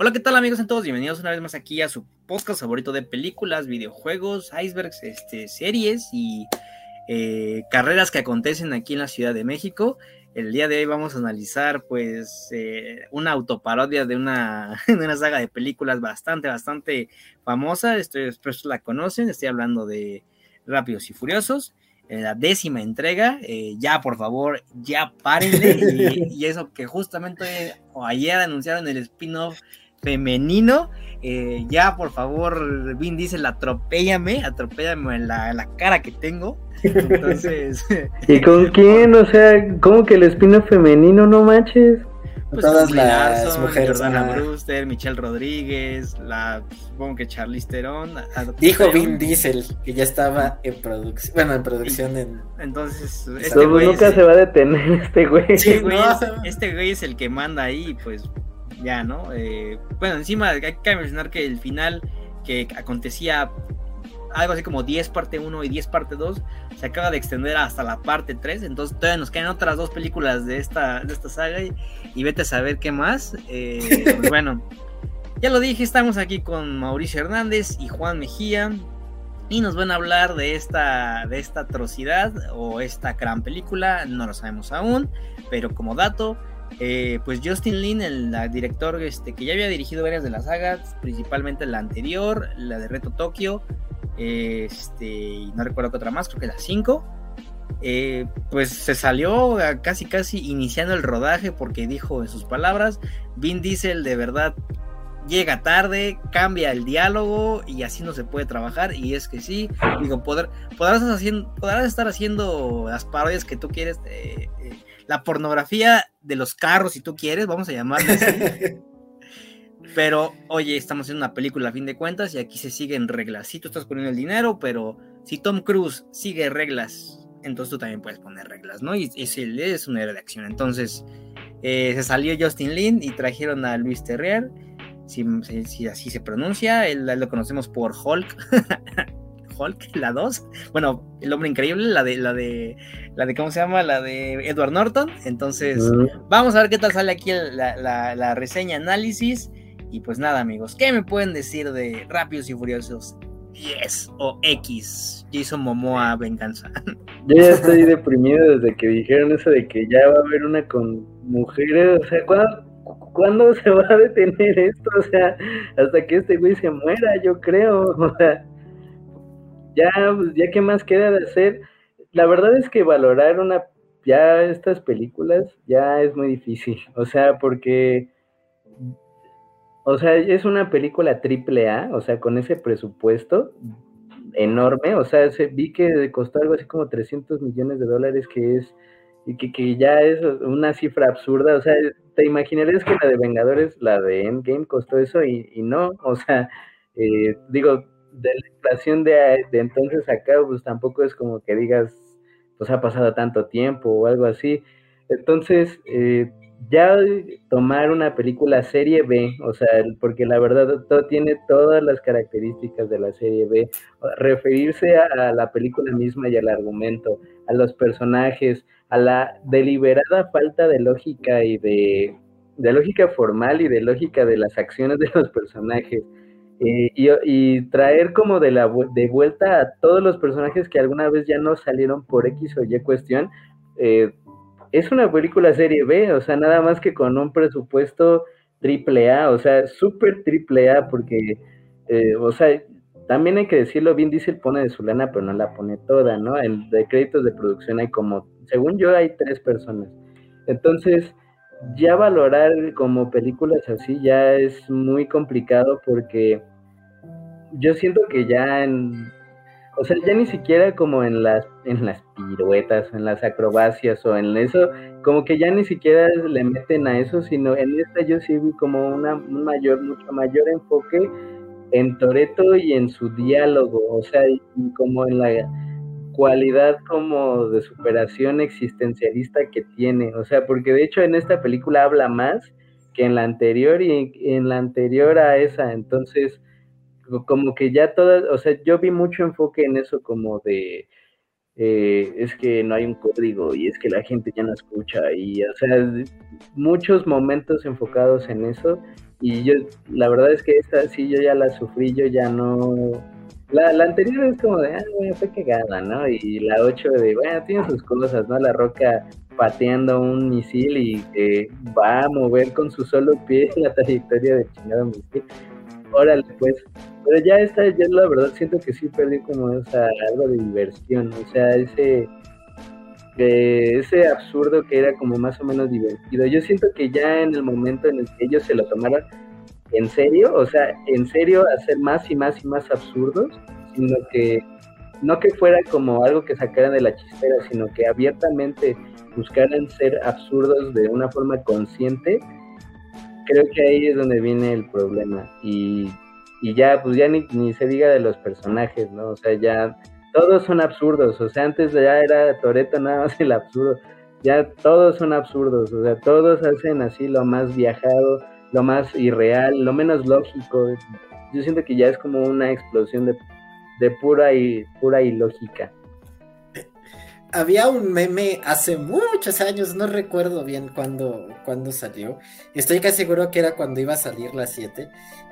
Hola, ¿qué tal amigos? todos bienvenidos una vez más aquí a su podcast favorito de películas, videojuegos, icebergs, este, series y eh, carreras que acontecen aquí en la Ciudad de México. El día de hoy vamos a analizar pues eh, una autoparodia de una, de una saga de películas bastante, bastante famosa. Estoy, espero la conocen, estoy hablando de Rápidos y Furiosos la décima entrega. Eh, ya, por favor, ya párenle. y, eso que justamente ayer anunciaron el spin-off femenino. Eh, ya, por favor, Vin dice, atropéllame, atropéllame en la, la cara que tengo. Entonces. ¿Y con quién? O sea, ¿cómo que el spin-off femenino? No manches. Pues todas las mujeres. Jordana Brewster, Michelle Rodríguez, la supongo que Charlize Theron. Dijo Vin Diesel que ya estaba en producción, bueno, en producción en Entonces, este güey nunca se va a detener este güey. Este güey, es, este güey es el que manda ahí, pues ya, ¿no? Eh, bueno, encima hay que mencionar que el final que acontecía algo así como 10 parte 1 y 10 parte 2, se acaba de extender hasta la parte 3, entonces todavía nos quedan otras dos películas de esta, de esta saga y, vete a saber qué más. Eh, pues bueno, ya lo dije, estamos aquí con Mauricio Hernández y Juan Mejía y nos van a hablar de esta, de esta atrocidad o esta gran película, no lo sabemos aún, pero como dato, eh, pues Justin Lin, el director este, que ya había dirigido varias de las sagas, principalmente la anterior, la de Reto Tokio, y no recuerdo qué otra más, creo que la 5. Eh, pues se salió casi casi iniciando el rodaje porque dijo en sus palabras, Vin Diesel de verdad llega tarde, cambia el diálogo y así no se puede trabajar y es que sí, digo, poder, podrás, podrás estar haciendo las parodias que tú quieres, eh, eh, la pornografía de los carros si tú quieres, vamos a llamarle así. Pero, oye, estamos haciendo una película a fin de cuentas y aquí se siguen reglas. Sí, tú estás poniendo el dinero, pero si Tom Cruise sigue reglas, entonces tú también puedes poner reglas, ¿no? Y es, es una de acción. Entonces, eh, se salió Justin Lin y trajeron a Luis Terrier, si, así se pronuncia. Él, lo conocemos por Hulk. Hulk, la 2. Bueno, el hombre increíble, la de, la de, la de, ¿cómo se llama? La de Edward Norton. Entonces, vamos a ver qué tal sale aquí la, la reseña, análisis. Y pues nada, amigos, ¿qué me pueden decir de Rápidos y Furiosos 10 o X? Jason Momoa Venganza. Yo ya estoy deprimido desde que dijeron eso de que ya va a haber una con mujeres. O sea, ¿cuándo, se va a detener esto? O sea, hasta que este güey se muera, yo creo. O sea, ya, ya qué más queda de hacer. La verdad es que valorar una ya estas películas ya es muy difícil. O sea, porque o sea, es una película triple A, o sea, con ese presupuesto enorme, o sea, se, vi que costó algo así como 300 millones de dólares, que es, que, que, ya es una cifra absurda, o sea, te imaginarías que la de Vengadores, la de Endgame, costó eso y, y no, o sea, eh, digo, de la inflación de, de entonces acá, pues tampoco es como que digas, pues ha pasado tanto tiempo o algo así. Entonces, eh, ya tomar una película serie B, o sea, porque la verdad todo tiene todas las características de la serie B, referirse a, la película misma y al argumento, a los personajes, a la deliberada falta de lógica y de, lógica formal y de lógica de las acciones de los personajes. Eh, y, traer como de, la, de vuelta a todos los personajes que alguna vez ya no salieron por X o Y cuestión, eh, es una película serie B, o sea, nada más que con un presupuesto triple A, o sea, súper triple A, porque, eh, o sea, también hay que decirlo, Vin Diesel pone de su lana, pero no la pone toda, ¿no? En de créditos de producción hay como, según yo, hay tres personas. Entonces, ya valorar como películas así ya es muy complicado porque yo siento que ya en, o sea, ya ni siquiera como en las, en las piruetas, en las acrobacias o en eso, como que ya ni siquiera le meten a eso, sino en esta yo sí vi como una, un mayor, mucho mayor enfoque en Toreto y en su diálogo, o sea, y como en la cualidad como de superación existencialista que tiene, o sea, porque de hecho en esta película habla más que en la anterior y en la anterior a esa, entonces como que ya todas, o sea, yo vi mucho enfoque en eso como de, eh, es que no hay un código y es que la gente ya no escucha y, o sea, muchos momentos enfocados en eso. Y yo, la verdad es que esta sí yo ya la sufrí, yo ya no... La, la anterior es como de, ah, bueno, fue cagada, ¿no? Y la 8 de, bueno, tiene sus cosas, ¿no? La roca pateando un misil y que va a mover con su solo pie la trayectoria de chingado misil. Órale, pues. Pero ya esta, ya la verdad siento que sí perdí como esa, algo de diversión, o sea, ese ese absurdo que era como más o menos divertido. Yo siento que ya en el momento en el que ellos se lo tomaron en serio, o sea, en serio hacer más y más y más absurdos, sino que no que fuera como algo que sacaran de la chistera, sino que abiertamente buscaran ser absurdos de una forma consciente, creo que ahí es donde viene el problema. Y, y ya, pues ya ni, ni se diga de los personajes, ¿no? O sea, ya todos son absurdos, o sea, antes ya era Toreto nada más el absurdo, ya todos son absurdos, o sea, todos hacen así lo más viajado, lo más irreal, lo menos lógico. Yo siento que ya es como una explosión de, de pura y pura ilógica. Había un meme hace muchos años, no recuerdo bien cuándo, cuándo salió. Estoy casi seguro que era cuando iba a salir la 7.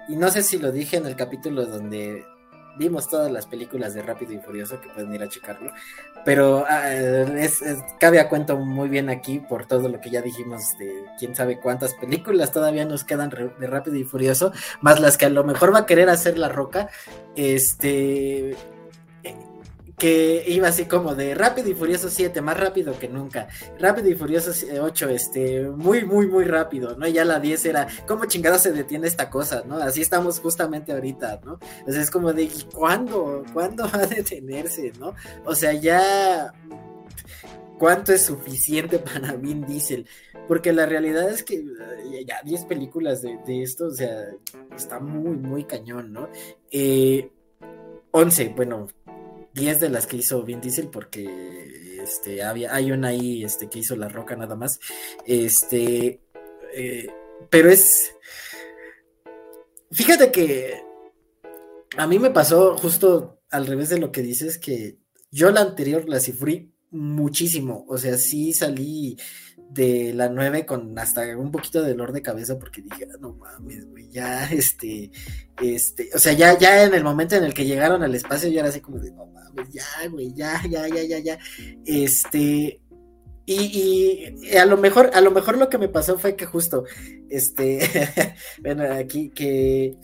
Y no sé si lo dije en el capítulo donde vimos todas las películas de Rápido y Furioso, que pueden ir a checarlo, pero ah, es, cabe a cuento muy bien aquí por todo lo que ya dijimos de quién sabe cuántas películas todavía nos quedan de Rápido y Furioso, más las que a lo mejor va a querer hacer La Roca, este que iba así como de Rápido y Furioso 7, más rápido que nunca. Rápido y Furioso 8, este, muy, muy, muy rápido, ¿no? Y ya la 10 era, ¿cómo chingada se detiene esta cosa, ¿no? Así estamos justamente ahorita, ¿no? O sea, es como de, ¿cuándo? ¿Cuándo va a detenerse, ¿no? O sea, ya... ¿Cuánto es suficiente para Vin Diesel? Porque la realidad es que ya 10 películas de, de, esto, o sea, está muy, muy cañón, ¿no? Eh, 11, bueno, 10 de las que hizo Vin Diesel porque este había hay una ahí este que hizo La Roca nada más. Este eh, pero es fíjate que a mí me pasó justo al revés de lo que dices que yo la anterior la sufrí muchísimo, o sea, sí salí de la 9 con hasta un poquito de dolor de cabeza porque dije, ah, no mames, güey, ya, este, este, o sea, ya, ya en el momento en el que llegaron al espacio, ya era así como de, no mames, ya, güey, ya, ya, ya, ya, ya, este, y, a lo mejor, a lo mejor lo que me pasó fue que justo, este, bueno, aquí, que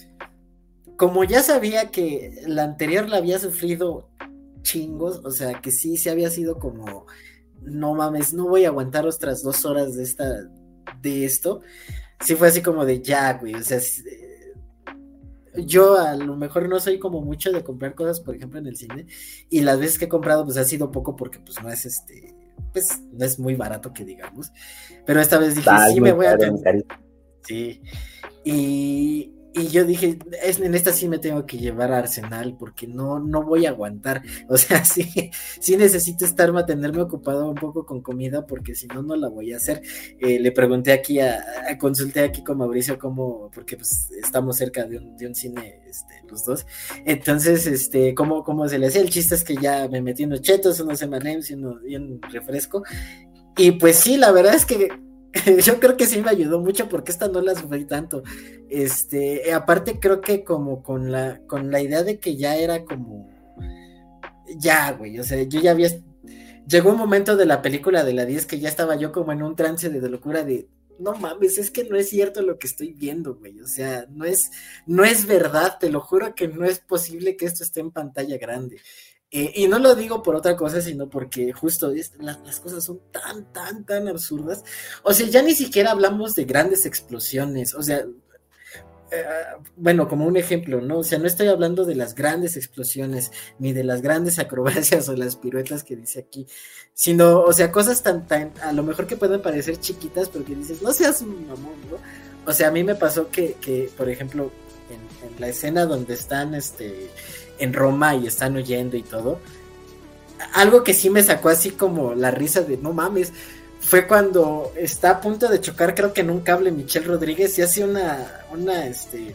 como ya sabía que la anterior la había sufrido chingos, o sea, que sí, sí había sido como no mames, no voy a aguantar otras dos horas de esta, de esto. Sí fue así como de ya, güey, o sea, eh, yo a lo mejor no soy como mucho de comprar cosas, por ejemplo, en el cine, y las veces que he comprado, pues ha sido poco porque pues no es este, pues no es muy barato que digamos, pero esta vez dije, sí me voy a... Sí, y, y yo dije, en esta sí me tengo que llevar a Arsenal porque no, no voy a aguantar. O sea, sí, sí necesito estar, mantenerme ocupado un poco con comida porque si no, no la voy a hacer. Eh, le pregunté aquí, a, consulté aquí con Mauricio cómo, porque pues estamos cerca de un, de un cine, este, los dos. Entonces, este, cómo, cómo se le hacía. El chiste es que ya me metí unos chetos, unos M&M's y un refresco. Y pues sí, la verdad es que yo creo que sí me ayudó mucho porque esta no la sufrí tanto. Este, eh, aparte creo que como con la, con la idea de que ya era como, ya, güey, o sea, yo ya había, llegó un momento de la película de la 10 que ya estaba yo como en un trance de, locura de, no mames, es que no es cierto lo que estoy viendo, güey, o sea, no es, no es verdad, te lo juro que no es posible que esto esté en pantalla grande. Eh, y no lo digo por otra cosa, sino porque justo las cosas son tan, tan, tan absurdas. O sea, ya ni siquiera hablamos de grandes explosiones. O sea, eh, bueno, como un ejemplo, ¿no? O sea, no estoy hablando de las grandes explosiones, ni de las grandes acrobacias o las piruetas que dice aquí, sino, o sea, cosas tan, tan, a lo mejor que pueden parecer chiquitas, pero que dices, no seas un mamón, ¿no? O sea, a mí me pasó que, que por ejemplo, en la escena donde están, este, en Roma y están huyendo y todo. Algo que sí me sacó así como la risa de no mames, fue cuando está a punto de chocar, creo que en un cable Michelle Rodríguez y hace una, una, este,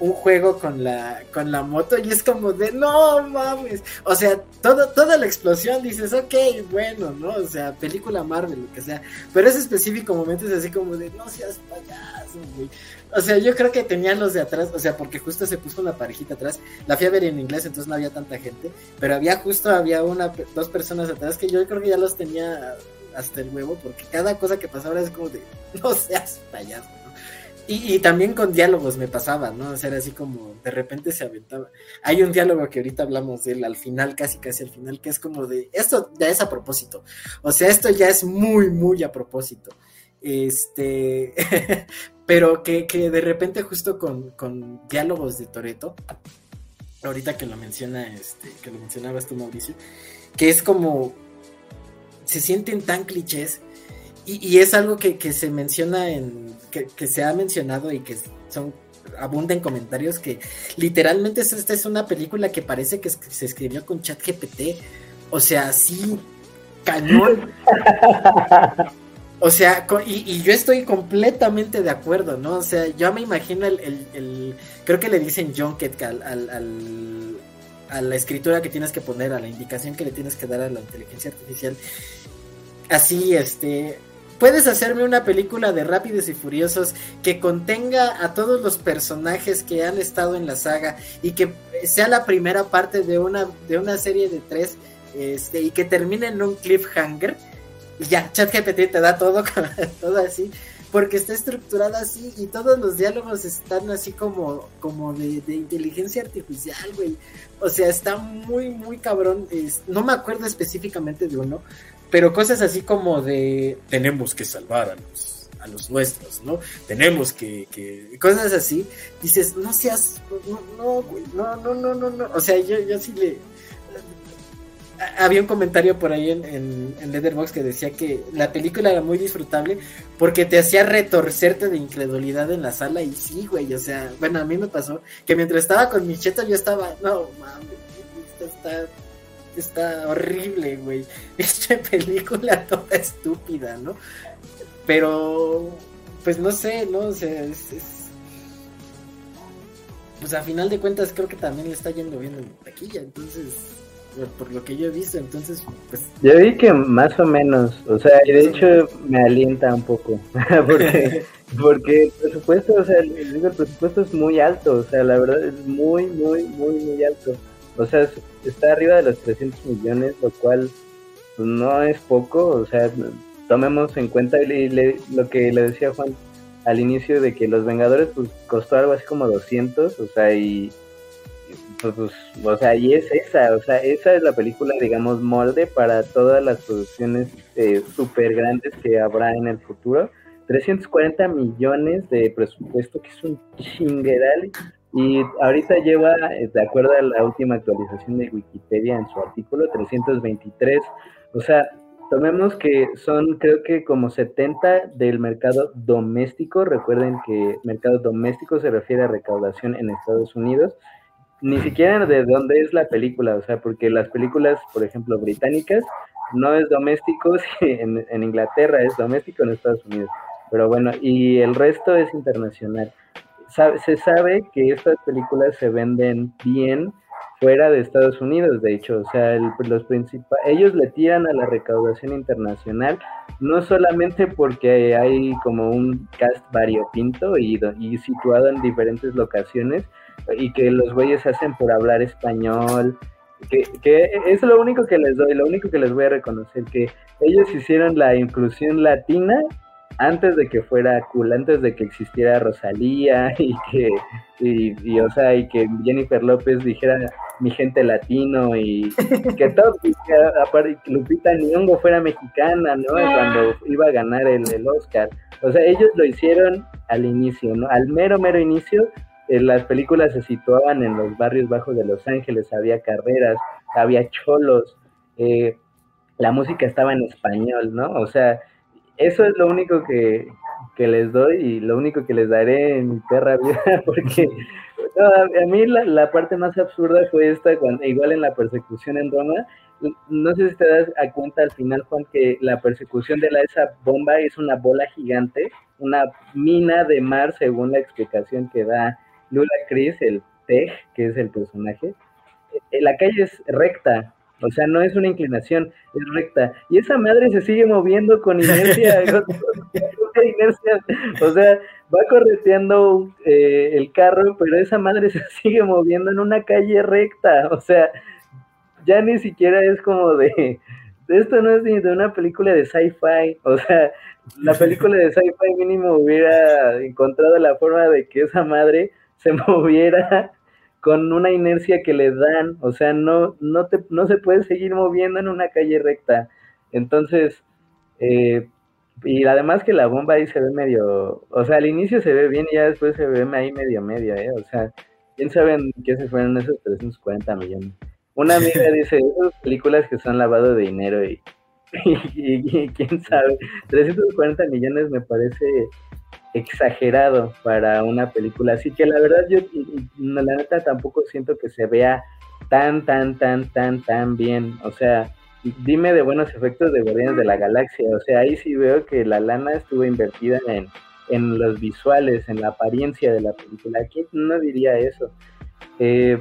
un juego con la, con la moto y es como de no mames. O sea, todo, toda la explosión dices, ok, bueno, ¿no? O sea, película Marvel, lo que sea. Pero ese específico momento es así como de no seas payaso, güey. O sea, yo creo que tenían los de atrás, o sea, porque justo se puso una parejita atrás. La fui a ver en inglés, entonces no había tanta gente. Pero había justo, había una, dos personas atrás que yo creo que ya los tenía hasta el huevo, porque cada cosa que pasaba es como de no seas payaso. Y, también con diálogos me pasaba, ¿no? O sea, era así como de repente se aventaba. Hay un diálogo que ahorita hablamos de él al final, casi casi al final, que es como de, esto ya es a propósito. O sea, esto ya es muy, muy a propósito. Este, pero que, que, de repente justo con, con diálogos de Toreto, ahorita que lo menciona, este, que lo mencionabas tú, Mauricio, que es como, se sienten tan clichés y, es algo que, se menciona en. Que, se ha mencionado y que son abunda en comentarios que literalmente esta es una película que parece que se escribió con chat GPT. O sea, así, cañón. O sea, y, yo estoy completamente de acuerdo, ¿no? O sea, yo me imagino el, creo que le dicen John al, al, a la escritura que tienes que poner, a la indicación que le tienes que dar a la inteligencia artificial. Así, este, puedes hacerme una película de Rápidos y Furiosos que contenga a todos los personajes que han estado en la saga y que sea la primera parte de una, de una serie de tres este, y que termine en un cliffhanger. Y ya, ChatGPT te da todo, todo así, porque está estructurada así y todos los diálogos están así como, como de, inteligencia artificial, güey. O sea, está muy, muy cabrón. no me acuerdo específicamente de uno, pero cosas así como de tenemos que salvar a los, a los nuestros, ¿no? Tenemos que, que, cosas así, dices, no seas, no, no, güey, no, no, no, no, no, o sea, yo, yo sí le, había un comentario por ahí en, en, en, Letterboxd que decía que la película era muy disfrutable porque te hacía retorcerte de incredulidad en la sala y sí, güey, o sea, bueno, a mí me pasó que mientras estaba con mi cheto yo estaba, no, mames, está está horrible, güey. Esta película toda estúpida, ¿no? Pero, pues no sé, ¿no? O sea, es, Pues a final de cuentas creo que también le está yendo bien en taquilla, entonces, por lo que yo he visto, entonces, pues... Yo vi que más o menos, o sea, y de hecho me alienta un poco, porque... Porque el presupuesto, o sea, el, el presupuesto es muy alto, o sea, la verdad es muy, muy, muy, muy alto. O sea, está arriba de los 300 millones, lo cual pues, no es poco. O sea, tomemos en cuenta lo que le decía Juan al inicio de que Los Vengadores pues costó algo así como 200, o sea, y pues, pues, o sea, y es esa, o sea, esa es la película, digamos, molde para todas las producciones eh, súper grandes que habrá en el futuro. 340 millones de presupuesto, que es un chingueral, y ahorita lleva, eh, de acuerdo a la última actualización de Wikipedia en su artículo, 323. O sea, tomemos que son creo que como 70 del mercado doméstico. Recuerden que mercado doméstico se refiere a recaudación en Estados Unidos. Ni siquiera de dónde es la película, o sea, porque las películas, por ejemplo, británicas, no es doméstico, en, en Inglaterra es doméstico en Estados Unidos. Pero bueno, y el resto es internacional se sabe que estas películas se venden bien fuera de Estados Unidos, de hecho, o sea, los principales, ellos le tiran a la recaudación internacional, no solamente porque hay como un cast variopinto y, y situado en diferentes locaciones y que los güeyes hacen por hablar español, que, que, es lo único que les doy, lo único que les voy a reconocer, que ellos hicieron la inclusión latina antes de que fuera cool, antes de que existiera Rosalía y que, y, o sea, y que Jennifer López dijera mi gente latino y que todo, que, aparte Lupita Nyong'o fuera mexicana, ¿no? Cuando iba a ganar el, Oscar. O sea, ellos lo hicieron al inicio, ¿no? Al mero, mero inicio, eh, las películas se situaban en los barrios bajos de Los Ángeles, había carreras, había cholos, eh, la música estaba en español, ¿no? O sea, eso es lo único que, les doy y lo único que les daré en mi perra vida, porque a mí la, parte más absurda fue esta, cuando, igual en la persecución en Roma, no sé si te das cuenta al final, Juan, que la persecución de la, esa bomba es una bola gigante, una mina de mar, según la explicación que da Lula Chris, el Tej, que es el personaje, eh, la calle es recta, o sea, no es una inclinación, es recta. Y esa madre se sigue moviendo con inercia, inercia. O sea, va correteando eh, el carro, pero esa madre se sigue moviendo en una calle recta, o sea, ya ni siquiera es como de, esto no es ni de una película de sci-fi, o sea, la película de sci-fi mínimo hubiera encontrado la forma de que esa madre se moviera con una inercia que le dan, o sea, no, no, te, no se puede seguir moviendo en una calle recta. Entonces, eh, y además que la bomba ahí se ve medio, o sea, al inicio se ve bien y ya después se ve ahí medio medio, ¿eh? O sea, ¿quién sabe en qué se fueron esos 340 millones? Una amiga dice, esas películas que son lavado de dinero y, y quién sabe, 340 millones me parece exagerado para una película. Así que la verdad yo, la neta tampoco siento que se vea tan, tan, tan, tan, tan bien. O sea, dime de buenos efectos de Guardianes de la Galaxia. O sea, ahí sí veo que la lana estuvo invertida en, en los visuales, en la apariencia de la película. Aquí no diría eso. Eh,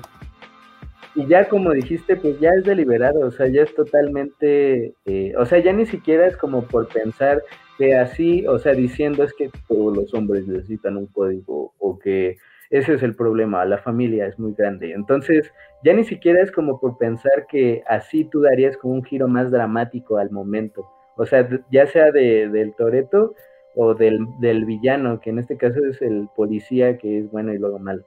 y ya como dijiste, pues ya es deliberado, o sea, ya es totalmente, eh, o sea, ya ni siquiera es como por pensar que así, o sea, diciendo es que todos los hombres necesitan un código o que ese es el problema, la familia es muy grande. Entonces, ya ni siquiera es como por pensar que así tú darías como un giro más dramático al momento. O sea, ya sea de, del Toreto o del, del, villano, que en este caso es el policía que es bueno y luego malo.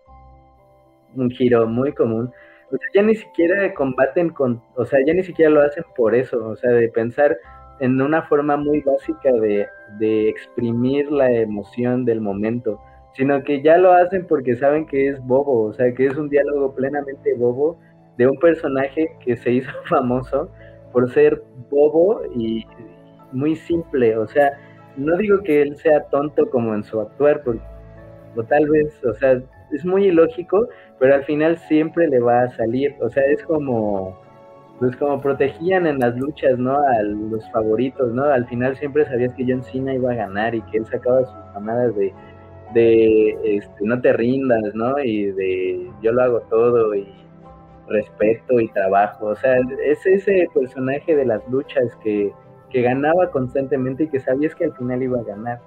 Un giro muy común. O sea, ya ni siquiera combaten con, o sea, ya ni siquiera lo hacen por eso, o sea, de pensar en una forma muy básica de, exprimir la emoción del momento, sino que ya lo hacen porque saben que es bobo, o sea, que es un diálogo plenamente bobo de un personaje que se hizo famoso por ser bobo y muy simple, o sea, no digo que él sea tonto como en su actuar, porque, o tal vez, o sea, es muy ilógico, pero al final siempre le va a salir, o sea, es como pues como protegían en las luchas, ¿no? A los favoritos, ¿no? Al final siempre sabías que John Cena iba a ganar y que él sacaba sus mamadas de, de este, no te rindas, ¿no? Y de yo lo hago todo y respeto y trabajo. O sea, es ese personaje de las luchas que, que ganaba constantemente y que sabías que al final iba a ganar.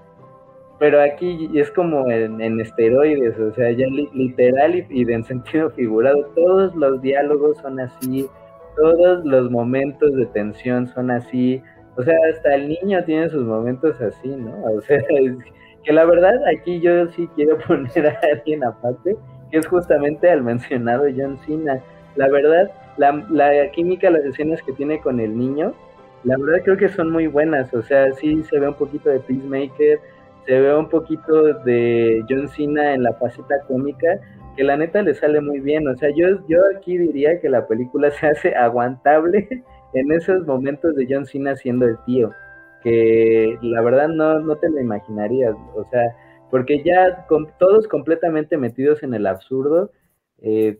Pero aquí es como en, esteroides, o sea, ya literal y, y en sentido figurado, todos los diálogos son así, todos los momentos de tensión son así. O sea, hasta el niño tiene sus momentos así, ¿no? O sea, que la verdad aquí yo sí quiero poner a alguien aparte, que es justamente al mencionado John Cena. La verdad, la, la química, las escenas que tiene con el niño, la verdad creo que son muy buenas. O sea, sí se ve un poquito de Peacemaker, se ve un poquito de John Cena en la faceta cómica, que la neta le sale muy bien. O sea, yo, yo aquí diría que la película se hace aguantable en esos momentos de John Cena siendo el tío, que la verdad no, no te lo imaginarías. O sea, porque ya con todos completamente metidos en el absurdo, eh,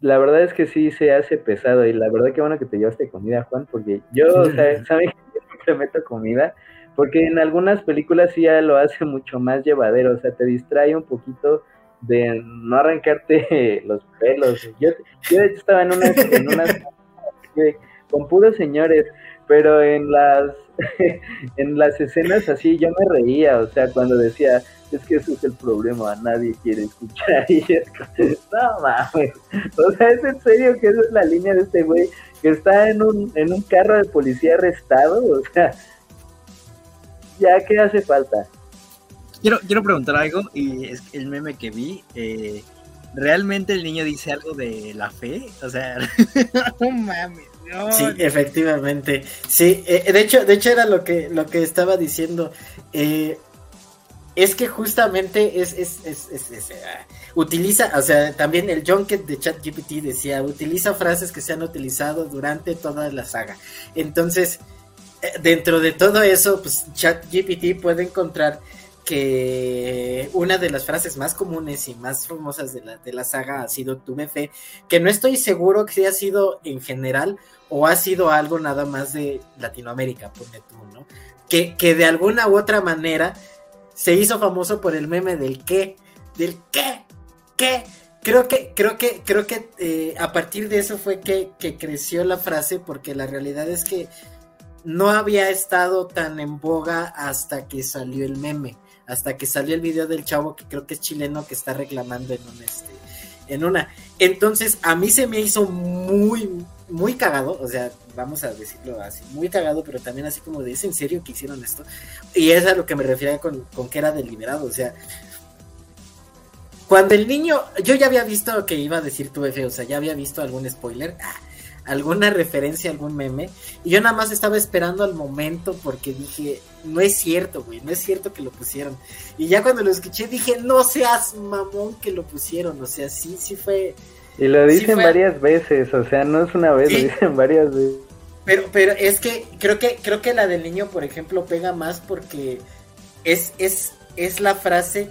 la verdad es que sí se hace pesado y la verdad que bueno que te llevaste comida, Juan, porque yo, o sea, ¿sabes que siempre meto comida? Porque en algunas películas sí ya lo hace mucho más llevadero, o sea, te distrae un poquito de no arrancarte los pelos. Yo, yo estaba en unas con puros señores, pero en las en las escenas así yo me reía, o sea, cuando decía, es que eso es el problema, nadie quiere escuchar y es no mames, o sea, es en serio que esa es la línea de este güey que está en un, en un carro de policía arrestado, o sea, ya qué hace falta. Quiero, quiero preguntar algo, y es el meme que vi. Eh, ¿Realmente el niño dice algo de la fe? O sea, no mames. Sí, efectivamente. Sí, eh, de hecho, de hecho era lo que, lo que estaba diciendo. Eh, es que justamente es, es, es, es utiliza, o sea, también el Junket de ChatGPT decía, utiliza frases que se han utilizado durante toda la saga. Entonces, dentro de todo eso, pues ChatGPT puede encontrar que una de las frases más comunes y más famosas de la, de la saga ha sido Tuve fe, que no estoy seguro que haya sido en general o ha sido algo nada más de Latinoamérica, pone tú, ¿no? Que, que de alguna u otra manera se hizo famoso por el meme del qué, del qué, ¿qué? Creo que, creo que, creo que eh, a partir de eso fue que, que creció la frase, porque la realidad es que no había estado tan en boga hasta que salió el meme, hasta que salió el video del chavo que creo que es chileno que está reclamando en un este, una. Entonces, a mí se me hizo muy, muy cagado, o sea, vamos a decirlo así, muy cagado, pero también así como de, ¿es en serio que hicieron esto? Y es a lo que me refería con, con que era deliberado, o sea, cuando el niño, yo ya había visto que iba a decir tu F, o sea, ya había visto algún spoiler, ah, alguna referencia, algún meme, y yo nada más estaba esperando al momento porque dije, no es cierto, güey, no es cierto que lo pusieron. Y ya cuando lo escuché dije, no seas mamón que lo pusieron, o sea, sí, sí fue... Y lo dicen varias veces, o sea, no es una vez, lo dicen varias veces. Pero, pero es que creo que creo que la del niño, por ejemplo, pega más porque es, es, es la frase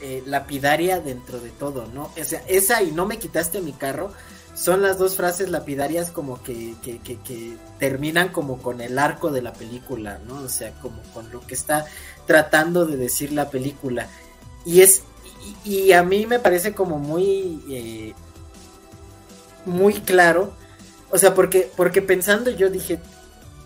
eh, lapidaria dentro de todo, ¿no? O sea, esa y no me quitaste mi carro son las dos frases lapidarias como que, que, que, terminan como con el arco de la película, ¿no? O sea, como con lo que está tratando de decir la película. Y es, y, a mí me parece como muy, eh, muy claro. O sea, porque, porque pensando yo dije,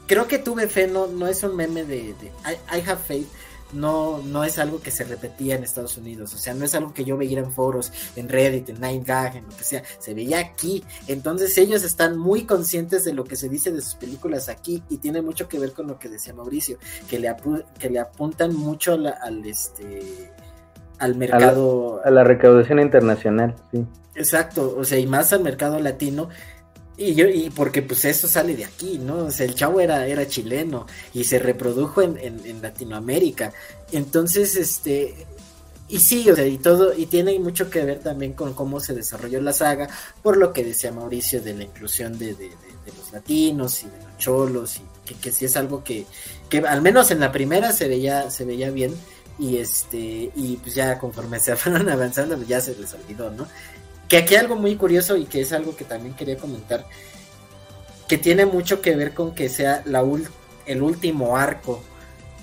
creo que tuve fe, no, no es un meme de, I have faith, no, no es algo que se repetía en Estados Unidos, o sea, no es algo que yo veía en foros, en Reddit, en Nine Gag, en lo que sea, se veía aquí. Entonces ellos están muy conscientes de lo que se dice de sus películas aquí y tiene mucho que ver con lo que decía Mauricio, que le, que le apuntan mucho al, este al mercado a la recaudación internacional, sí. Exacto, o sea, y más al mercado latino, y yo, y porque pues eso sale de aquí, ¿no? O sea, el chavo era, era chileno y se reprodujo en, en, Latinoamérica. Entonces, este, y sí, o sea, y todo, y tiene mucho que ver también con cómo se desarrolló la saga, por lo que decía Mauricio de la inclusión de, de, los latinos y de los cholos, y que, que sí es algo que, que al menos en la primera se veía, se veía bien, y este, y pues ya conforme se fueron avanzando, pues ya se les olvidó, ¿no? Que aquí algo muy curioso y que es algo que también quería comentar, que tiene mucho que ver con que sea el último arco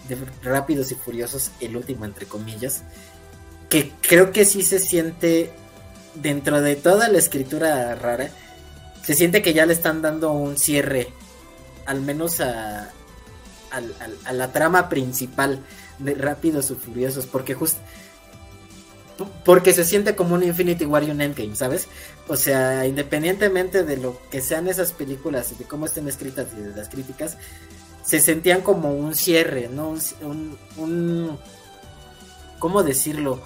de Rápidos y Furiosos, el último entre comillas, que creo que sí se siente dentro de toda la escritura rara, se siente que ya le están dando un cierre, al menos a, a la trama principal de Rápidos y Furiosos, porque justo porque se siente como un Infinity War y un Endgame, ¿sabes? O sea, independientemente de lo que sean esas películas y de cómo estén escritas y de las críticas, se sentían como un cierre, ¿no? Un, un, ¿cómo decirlo?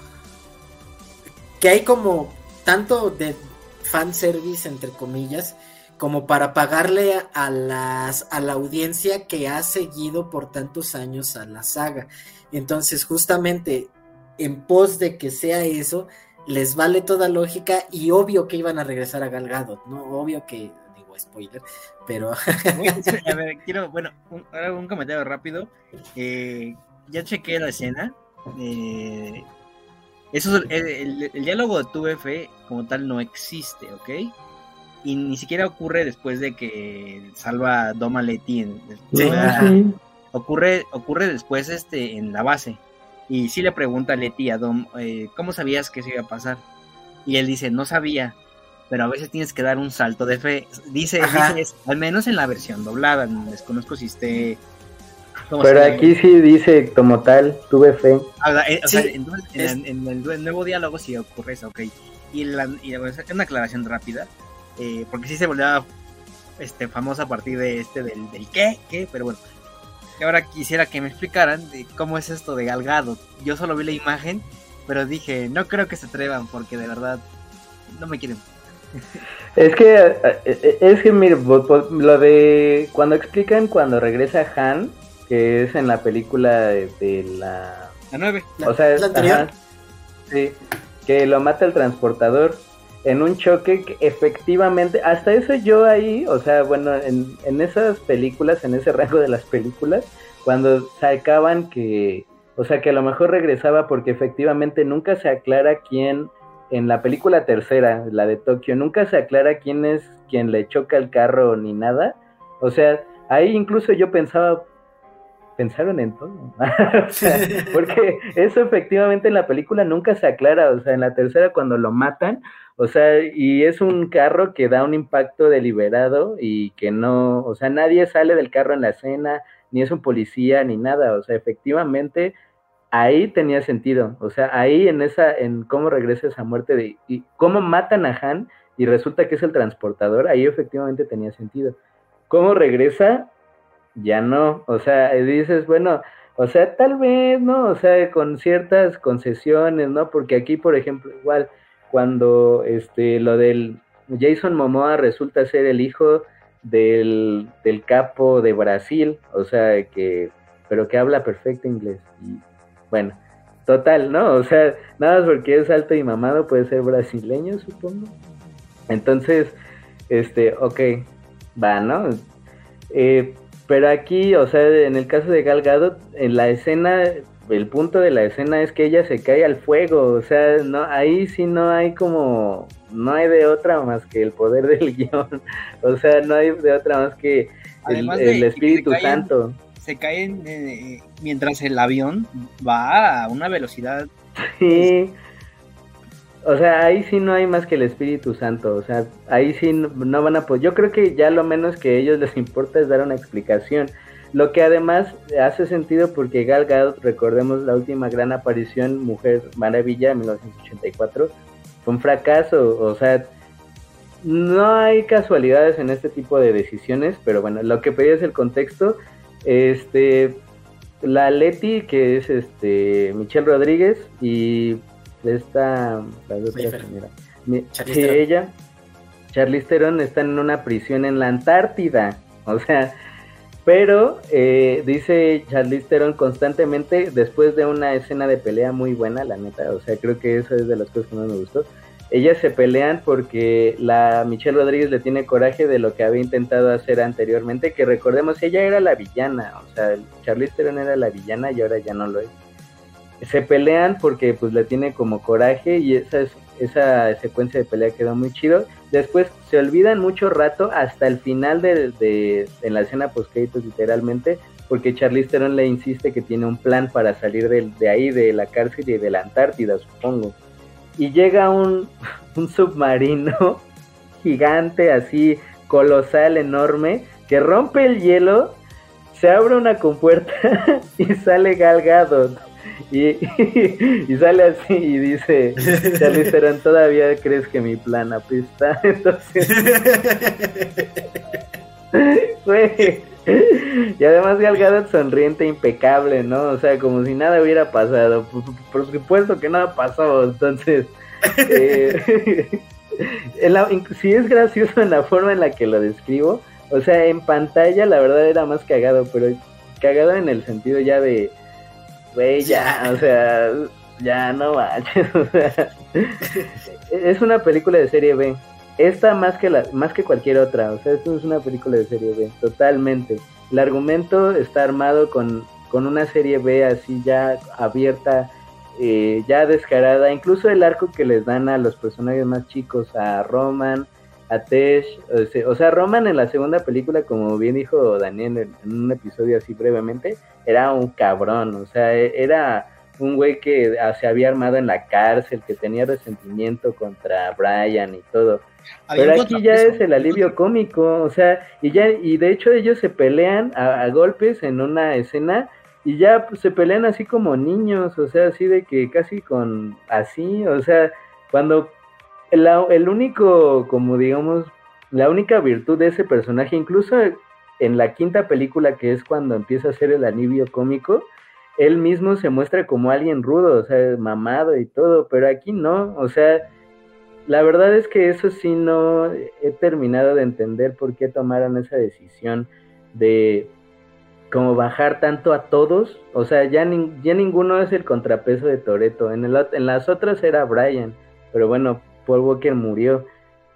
Que hay como tanto de fanservice, entre comillas, como para pagarle a, las, a la audiencia que ha seguido por tantos años a la saga. Entonces, justamente en pos de que sea eso, les vale toda lógica y obvio que iban a regresar a Galgado, ¿no? Obvio que, digo spoiler, pero... a ver, quiero, bueno, un, ahora un comentario rápido. Eh, ya chequé la escena. Eh, eso, el, diálogo de tu F como tal no existe, ¿ok? Y ni siquiera ocurre después de que salva a Doma Leti. ocurre, ocurre después este, en la base. Y sí le pregunta a Leti a Dom, eh, ¿cómo sabías que se iba a pasar? Y él dice, no sabía, pero a veces tienes que dar un salto de fe. Dice, dice al menos en la versión doblada, desconozco si esté... Pero aquí sí dice como tal, tuve fe. Ah, eh, o sea, entonces, en, el nuevo diálogo sí ocurre eso, ok. Y, la, y una aclaración rápida, eh, porque sí se volvió este, famosa a partir de este del, del qué, qué, pero bueno, ahora quisiera que me explicaran de cómo es esto de Galgado. Yo solo vi la imagen, pero dije, no creo que se atrevan porque de verdad no me quieren. Es que, eh, eh, es que, mire, lo de cuando explican cuando regresa Han, que es en la película de, la... La 9. O sea, sí, que lo mata el transportador en un choque que efectivamente, hasta eso yo ahí, o sea, bueno, en, en esas películas, en ese rango de las películas, cuando sacaban que, o sea, que a lo mejor regresaba porque efectivamente nunca se aclara quién, en la película tercera, la de Tokio, nunca se aclara quién es quien le choca el carro ni nada. O sea, ahí incluso yo pensaba, pensaron en todo. porque eso efectivamente en la película nunca se aclara, o sea, en la tercera cuando lo matan, o sea, y es un carro que da un impacto deliberado y que no, o sea, nadie sale del carro en la escena, ni es un policía, ni nada, o sea, efectivamente ahí tenía sentido, o sea, ahí en esa, en cómo regresa esa muerte de, y cómo matan a Han y resulta que es el transportador, ahí efectivamente tenía sentido. ¿Cómo regresa? Ya no, o sea, dices, bueno, o sea, tal vez, ¿no? O sea, con ciertas concesiones, ¿no? Porque aquí, por ejemplo, igual, cuando este, lo del Jason Momoa resulta ser el hijo del, del capo de Brasil, o sea, que, pero que habla perfecto inglés. Y bueno, total, ¿no? O sea, nada más porque es alto y mamado puede ser brasileño, supongo. Entonces, este, ok, va, ¿no? Eh, pero aquí, o sea, en el caso de Gal Gadot, en la escena, el punto de la escena es que ella se cae al fuego, o sea, no, ahí sí no hay como, no hay de otra más que el poder del guion, o sea, no hay de otra más que el, Espíritu Santo. Se caen eh, mientras el avión va a una velocidad. Sí. O sea, ahí sí no hay más que el Espíritu Santo. O sea, ahí sí no, van a poder. Yo creo que ya lo menos que a ellos les importa es dar una explicación. Lo que además hace sentido porque Gal Gadot, recordemos la última gran aparición, Mujer Maravilla, en 1984, fue un fracaso. O sea, no hay casualidades en este tipo de decisiones, pero bueno, lo que pedí es el contexto. Este, la Leti, que es este Michelle Rodríguez, y esta, la otra señora, ella, Charlize Theron está en una prisión en la Antártida, o sea, pero eh, dice Charlize Theron constantemente, después de una escena de pelea muy buena, la neta, o sea, creo que eso es de las cosas que más me gustó. Ellas se pelean porque la Michelle Rodríguez le tiene coraje de lo que había intentado hacer anteriormente, que recordemos, ella era la villana, o sea, Charlize Theron era la villana y ahora ya no lo es se pelean porque pues le tiene como coraje y esa, esa secuencia de pelea quedó muy chido. Después se olvidan mucho rato hasta el final de, de en la escena post literalmente porque Charlize Theron le insiste que tiene un plan para salir de, de, ahí, de la cárcel y de la Antártida, supongo. Y llega un, un submarino gigante, así, colosal, enorme, que rompe el hielo, se abre una compuerta y sale galgado y, y, sale así y dice, Charlie Theron, todavía crees que mi plan apesta. Entonces, Y además Gal Gadot sonriente impecable, ¿no? O sea, como si nada hubiera pasado. Por, supuesto que nada pasó. Entonces, eh, si es gracioso en la forma en la que lo describo, o sea, en pantalla la verdad era más cagado, pero cagado en el sentido ya de Güey, ya, o sea, ya no manches, es una película de serie B. Esta más que la, más que cualquier otra, o sea, esto es una película de serie B, totalmente. El argumento está armado con, con una serie B así ya abierta, eh, ya descarada, incluso el arco que les dan a los personajes más chicos, a Roman, a Tesh, o sea, Roman en la segunda película, como bien dijo Daniel en un episodio así brevemente, era un cabrón, o sea, e, era un güey que ah, se había armado en la cárcel, que tenía resentimiento contra Brian y todo. Pero aquí ya es el alivio cómico, o sea, y ya, y de hecho ellos se pelean a, golpes en una escena y ya se pelean así como niños, o sea, así de que casi con así, o sea, cuando el único, como digamos, la única virtud de ese personaje, incluso en la quinta película, que es cuando empieza a ser el alivio cómico, él mismo se muestra como alguien rudo, o sea, mamado y todo, pero aquí no, o sea, la verdad es que eso sí no he terminado de entender por qué tomaron esa decisión de como bajar tanto a todos, o sea, ya, ya ninguno es el contrapeso de Toreto, en, en las otras era Brian, pero bueno, Paul Walker murió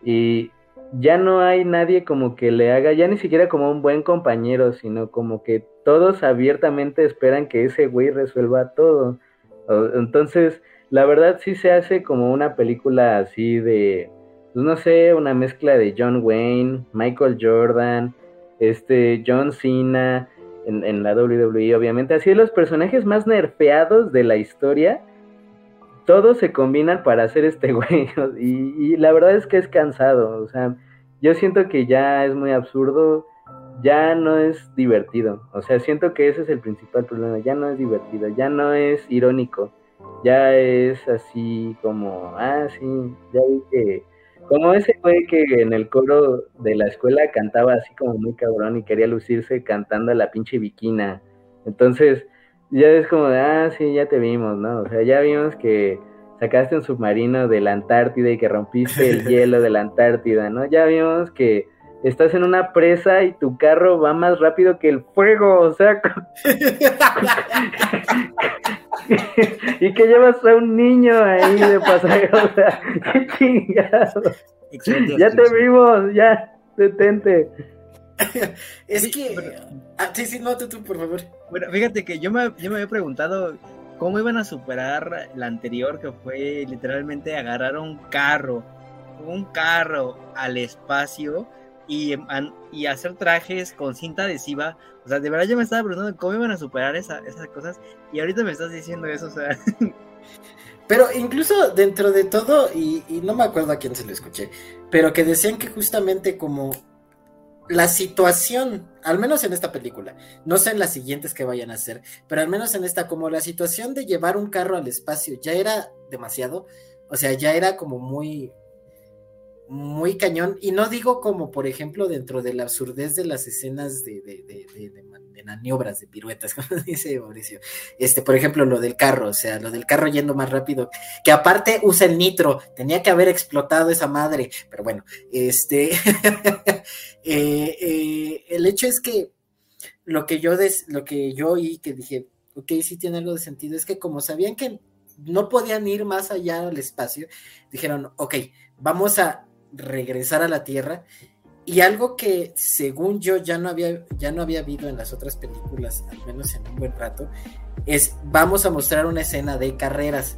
y ya no hay nadie como que le haga, ya ni siquiera como un buen compañero, sino como que todos abiertamente esperan que ese güey resuelva todo. Entonces, la verdad sí se hace como una película así de, pues no sé, una mezcla de John Wayne, Michael Jordan, este, John Cena, en, en la WWE, obviamente. Así los personajes más nerfeados de la historia, todos se combinan para hacer este güey. Y, y la verdad es que es cansado. O sea, yo siento que ya es muy absurdo, ya no es divertido. O sea, siento que ese es el principal problema. Ya no es divertido, ya no es irónico. Ya es así como, ah, sí, ya vi que como ese güey que en el coro de la escuela cantaba así como muy cabrón y quería lucirse cantando la pinche viquina. Entonces, ya es como de, ah, sí, ya te vimos, ¿no? O sea, ya vimos que sacaste un submarino de la Antártida y que rompiste el hielo de la Antártida, ¿no? Ya vimos que estás en una presa y tu carro va más rápido que el fuego, o sea, y que llevas a un niño ahí de pasajero, o sea, qué chingado. Ya te vimos, ya, detente. es que. Ah, sí, sí, no, tú, por favor. Bueno, fíjate que yo me, yo me había preguntado cómo iban a superar la anterior, que fue literalmente agarrar un carro, un carro al espacio y, y hacer trajes con cinta adhesiva. O sea, de verdad yo me estaba preguntando cómo iban a superar esa, esas cosas y ahorita me estás diciendo eso, o sea. Pero incluso dentro de todo, y, y, no me acuerdo a quién se lo escuché, pero que decían que justamente como la situación, al menos en esta película, no sé en las siguientes que vayan a hacer, pero al menos en esta, como la situación de llevar un carro al espacio ya era demasiado, o sea, ya era como muy, muy cañón. Y no digo como, por ejemplo, dentro de la absurdez de las escenas de, de, de, de, maniobras, de piruetas, como dice Mauricio. Este, por ejemplo, lo del carro, o sea, lo del carro yendo más rápido, que aparte usa el nitro, tenía que haber explotado esa madre, pero bueno, este, eh, eh, el hecho es que lo que yo des, lo que yo oí que dije, ok, sí tiene algo de sentido, es que como sabían que no podían ir más allá al espacio, dijeron, ok, vamos a regresar a la Tierra. Y algo que según yo ya no había, ya no había habido en las otras películas, al menos en un buen rato, es vamos a mostrar una escena de carreras.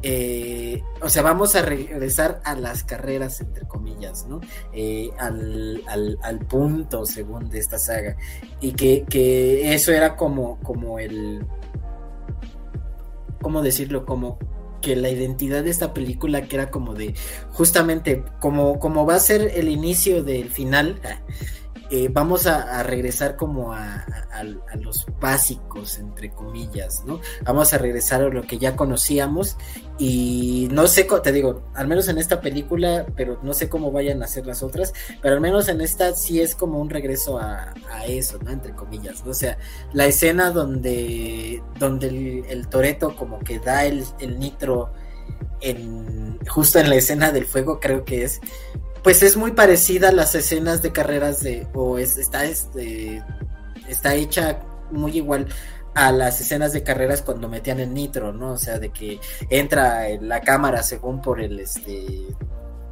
Eh, o sea, vamos a regresar a las carreras, entre comillas, ¿no? Eh, al, al, punto, según de esta saga. Y que, que eso era como, como el. ¿Cómo decirlo? Como que la identidad de esta película que era como de justamente como, como va a ser el inicio del final eh, vamos a, regresar como a, los básicos, entre comillas, ¿no? Vamos a regresar a lo que ya conocíamos y no sé, te digo, al menos en esta película, pero no sé cómo vayan a ser las otras, pero al menos en esta sí es como un regreso a, eso, ¿no? Entre comillas, ¿no? O sea, la escena donde, donde el, Toreto como que da el, el nitro en, justo en la escena del fuego, creo que es pues es muy parecida a las escenas de carreras de, o es, está, este, está hecha muy igual a las escenas de carreras cuando metían el nitro, ¿no? O sea, de que entra la cámara según por el, este,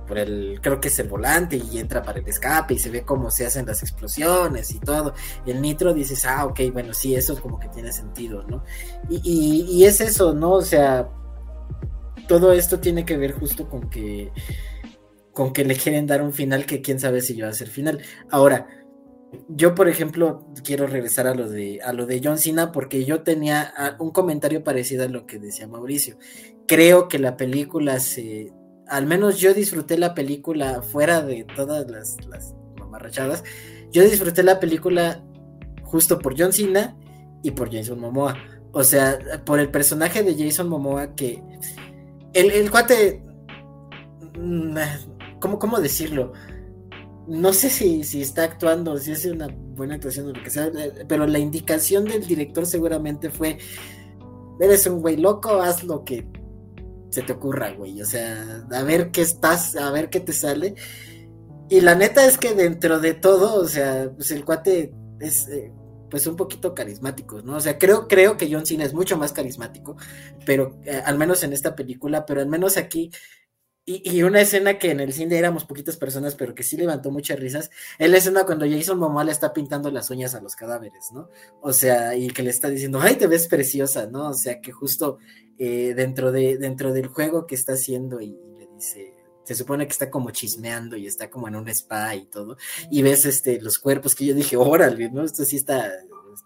por el, creo que es el volante y entra para el escape y se ve cómo se hacen las explosiones y todo. El nitro dices, ah, ok, bueno, sí, eso como que tiene sentido, ¿no? Y, y, y es eso, ¿no? O sea, todo esto tiene que ver justo con que con que le quieren dar un final que quién sabe si va a ser final. Ahora, yo por ejemplo quiero regresar a lo de a lo de John Cena porque yo tenía ah, un comentario parecido a lo que decía Mauricio. Creo que la película se al menos yo disfruté la película fuera de todas las, las mamarrachadas. Yo disfruté la película justo por John Cena y por Jason Momoa. O sea, por el personaje de Jason Momoa que el, el cuate mm, ¿cómo, decirlo? No sé si, si está actuando, si hace una buena actuación o lo que sea, eh, pero la indicación del director seguramente fue, eres un güey loco, haz lo que se te ocurra, güey. O sea, a ver qué estás, a ver qué te sale. Y la neta es que dentro de todo, o sea, pues el cuate es eh, pues un poquito carismático, ¿no? O sea, creo, creo que John Cena es mucho más carismático, pero eh, al menos en esta película, pero al menos aquí y, una escena que en el cine éramos poquitas personas, pero que sí levantó muchas risas, es la escena cuando Jason Momoa le está pintando las uñas a los cadáveres, ¿no? O sea, y que le está diciendo, ay, te ves preciosa, ¿no? O sea, que justo eh, dentro, de, dentro del juego que está haciendo y, le dice, se supone que está como chismeando y está como en un spa y todo, y ves este, los cuerpos que yo dije, órale, ¿no? Esto sí está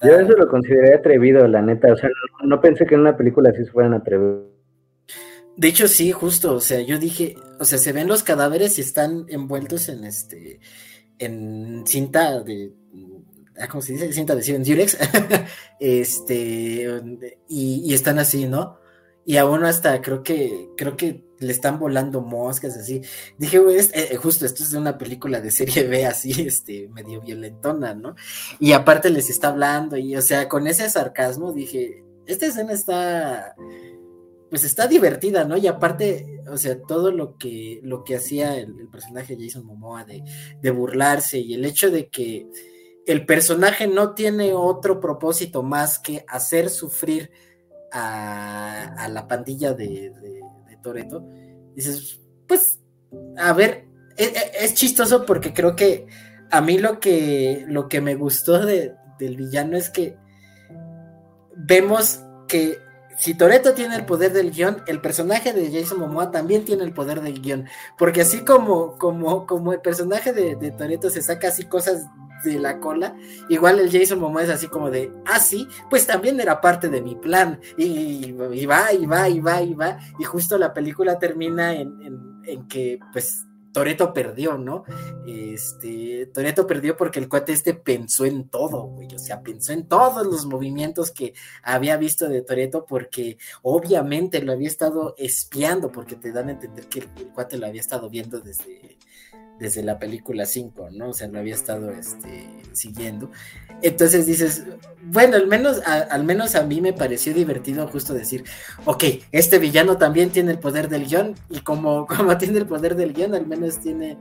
Yo eso lo consideré atrevido, la neta. O sea, no, pensé que en una película así se fueran atrevidos. De hecho, sí, justo. O sea, yo dije, o sea, se ven los cadáveres y están envueltos en este, en cinta de, ah, ¿cómo se dice? Cinta de en Durex. este, y, están así, ¿no? Y aún hasta creo que, creo que le están volando moscas así. Dije, güey, eh, justo esto es de una película de serie B así, este, medio violentona, ¿no? Y aparte les está hablando y, o sea, con ese sarcasmo dije, esta escena está, pues está divertida, ¿no? Y aparte, o sea, todo lo que, lo que hacía el, personaje Jason Momoa de, burlarse y el hecho de que el personaje no tiene otro propósito más que hacer sufrir a, la pandilla de, de, Toreto, dices, pues, a ver, e, e, es, chistoso porque creo que a mí lo que, lo que me gustó de, del villano es que vemos que si Toreto tiene el poder del guion, el personaje de Jason Momoa también tiene el poder del guion. Porque así como, como, como el personaje de, de Toreto se saca así cosas de la cola. Igual el Jason Momoa es así como de, ah, sí, pues también era parte de mi plan. Y, va, y va, y va, y va. Y justo la película termina en, en, que, pues, Toreto perdió, ¿no? Este, Toreto perdió porque el cuate este pensó en todo, güey, o sea, pensó en todos los movimientos que había visto de Toreto porque obviamente lo había estado espiando, porque te dan a entender que el cuate lo había estado viendo desde, desde la película 5, ¿no? O sea, lo había estado este, siguiendo. Entonces dices, bueno, al menos, al menos a mí me pareció divertido justo decir, ok, este villano también tiene el poder del guion y como, como tiene el poder del guion, al menos tiene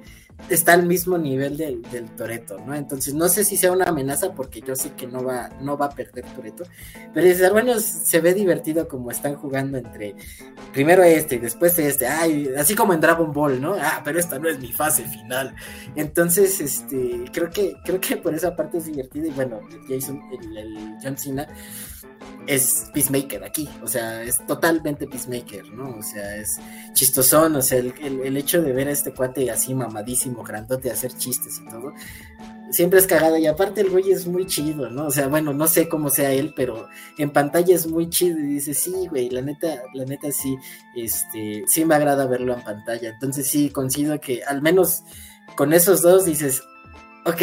está al mismo nivel del, del Toreto, ¿no? Entonces no sé si sea una amenaza porque yo sé que no va, no va a perder Toreto, pero dices, bueno, se ve divertido como están jugando entre primero este y después este, ay, así como en Dragon Ball, ¿no? Ah, pero esta no es mi fase final. Entonces, este, creo que, creo que por esa parte es divertido y bueno, Jason, el, el John Cena es Peacemaker aquí, o sea, es totalmente Peacemaker, ¿no? O sea, es chistosón, o sea, el, hecho de ver a este cuate así mamadísimo, grandote, hacer chistes y todo, siempre es cagado, y aparte el güey es muy chido, ¿no? O sea, bueno, no sé cómo sea él, pero en pantalla es muy chido, y dice, sí, güey, la neta, la neta sí, este, sí me agrada verlo en pantalla, entonces sí, coincido que al menos con esos dos dices, ok,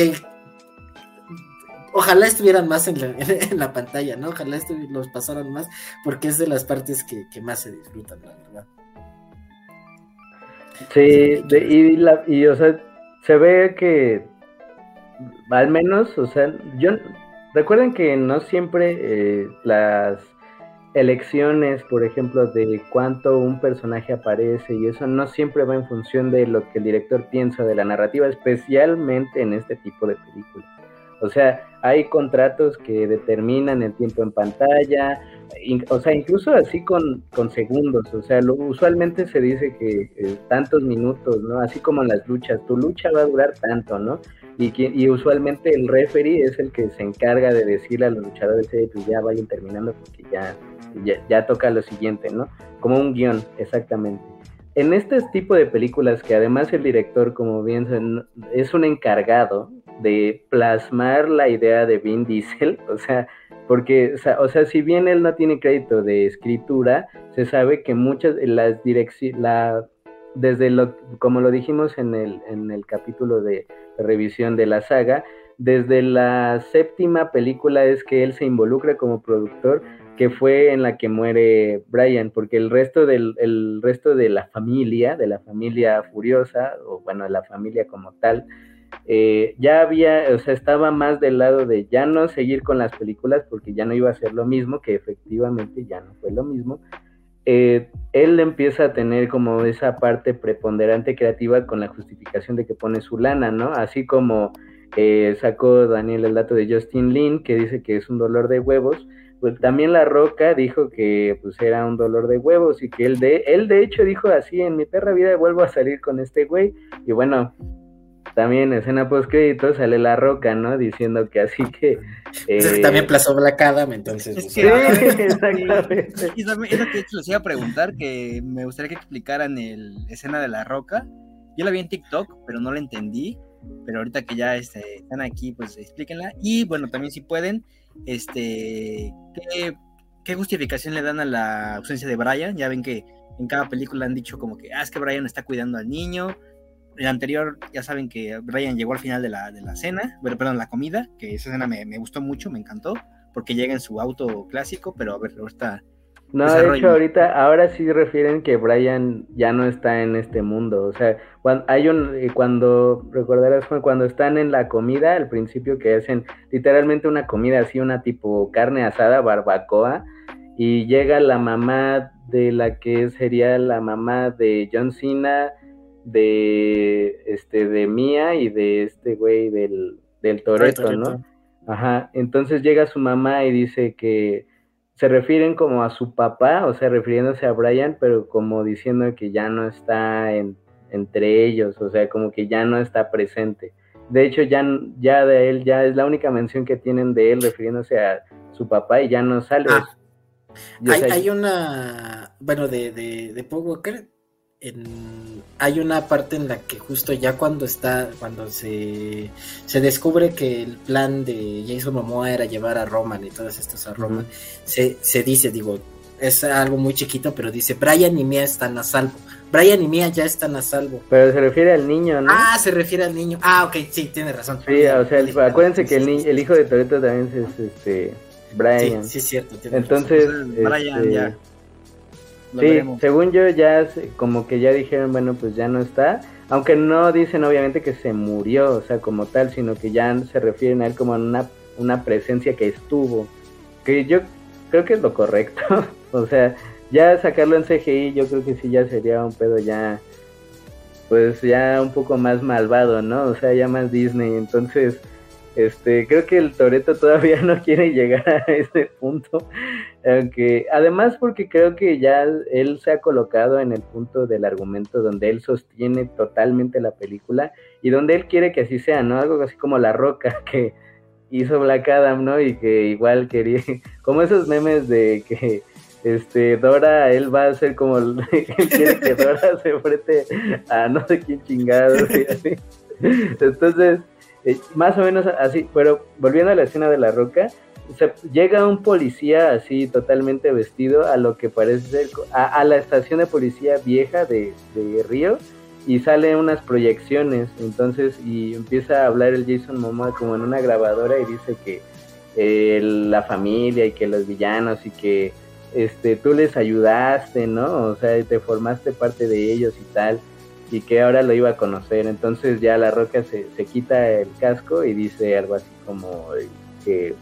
ojalá estuvieran más en la, pantalla, ¿no? Ojalá los pasaran más, porque es de las partes que, más se disfrutan, la verdad. Sí, y, la, y o sea, se ve que al menos, o sea, yo recuerden que no siempre eh, las elecciones, por ejemplo, de cuánto un personaje aparece y eso no siempre va en función de lo que el director piensa de la narrativa, especialmente en este tipo de películas. O sea, hay contratos que determinan el tiempo en pantalla, o sea, incluso así con, con segundos, o sea, lo, usualmente se dice que tantos minutos, ¿no? Así como en las luchas, tu lucha va a durar tanto, ¿no? Y, y usualmente el referee es el que se encarga de decirle a los luchadores, pues ya vayan terminando porque ya, ya, toca lo siguiente, ¿no? Como un guion, exactamente en este tipo de películas que además el director, como bien es un encargado de plasmar la idea de Vin Diesel, o sea, porque, o sea, si bien él no tiene crédito de escritura, se sabe que muchas, las la, desde lo, como lo dijimos en el, en el capítulo de revisión de la saga, desde la séptima película es que él se involucra como productor, que fue en la que muere Brian, porque el resto del el resto de la familia, de la familia furiosa, o bueno, la familia como tal, eh, ya había, o sea, estaba más del lado de ya no seguir con las películas porque ya no iba a ser lo mismo, que efectivamente ya no fue lo mismo. Eh, él empieza a tener como esa parte preponderante creativa con la justificación de que pone su lana, ¿no? Así como eh, sacó Daniel el dato de Justin Lin, que dice que es un dolor de huevos, pues también La Roca dijo que pues era un dolor de huevos y que él de, él de hecho dijo así, en mi perra vida vuelvo a salir con este güey, y bueno, también en escena post crédito sale La Roca, ¿no? Diciendo que así que... Eh... También plazó Black Adam, entonces... Es que, sí, exactamente. Y eso que les iba a preguntar, que me gustaría que explicaran el escena de La Roca. Yo la vi en TikTok, pero no la entendí. pero ahorita que ya este, están aquí, pues explíquenla. Y bueno, también si pueden, este, ¿qué, ¿qué, justificación le dan a la ausencia de Brian? Ya ven que en cada película han dicho como que, ah, es que Brian está cuidando al niño. El anterior, ya saben que Brian llegó al final de la, de la cena, bueno, perdón, la comida, que esa escena me, me gustó mucho, me encantó, porque llega en su auto clásico, pero a ver, ahorita no, de hecho ahorita, ahora sí refieren que Brian ya no está en este mundo. O sea, cuando hay un, eh, cuando recordarás cuando están en la comida, al principio que hacen literalmente una comida así, una tipo carne asada, barbacoa, y llega la mamá de la que sería la mamá de John Cena, de este, de Mia y de este güey del, del Toreto, ¿no? Ajá. Entonces llega su mamá y dice que se refieren como a su papá, o sea, refiriéndose a Brian, pero como diciendo que ya no está entre ellos, o sea, como que ya no está presente. De hecho, ya, ya de él, ya es la única mención que tienen de él refiriéndose a su papá y ya no sale. Ah. hay, una, bueno, de, de, de Paul Walker, hay una parte en la que justo ya cuando está, cuando se, se descubre que el plan de Jason Momoa era llevar a Roman y todas estas a Roman, se, se dice, digo, es algo muy chiquito, pero dice, Brian y Mia están a salvo. Brian y Mia ya están a salvo. Pero se refiere al niño, ¿no? Ah, se refiere al niño. Ah, ok, sí, tiene razón. Sí, o sea, acuérdense que el, el hijo de Toreto también es este Brian. Sí, sí es cierto. Entonces, Brian este, ya sí, según yo ya como que ya dijeron, bueno, pues ya no está, aunque no dicen obviamente que se murió, o sea, como tal, sino que ya se refieren a él como una, una presencia que estuvo, que yo creo que es lo correcto, o sea, ya sacarlo en CGI yo creo que sí ya sería un pedo ya, pues ya un poco más malvado, ¿no? O sea, ya más Disney, entonces este, creo que el Toreto todavía no quiere llegar a ese punto, aunque además porque creo que ya él se ha colocado en el punto del argumento donde él sostiene totalmente la película y donde él quiere que así sea, ¿no? Algo así como La Roca que hizo Black Adam, ¿no? Y que igual quería, como esos memes de que este Dora, él va a ser como él quiere que Dora se enfrente a no sé quién chingado, Entonces, eh, más o menos así, pero volviendo a la escena de la roca, llega un policía así totalmente vestido a lo que parece ser a, la estación de policía vieja de, Río y sale unas proyecciones. Entonces y empieza a hablar el Jason Momoa como en una grabadora y dice que eh, la familia y que los villanos y que este tú les ayudaste no o sea te formaste parte de ellos y tal y que ahora lo iba a conocer. Entonces ya la roca se, se quita el casco y dice algo así como que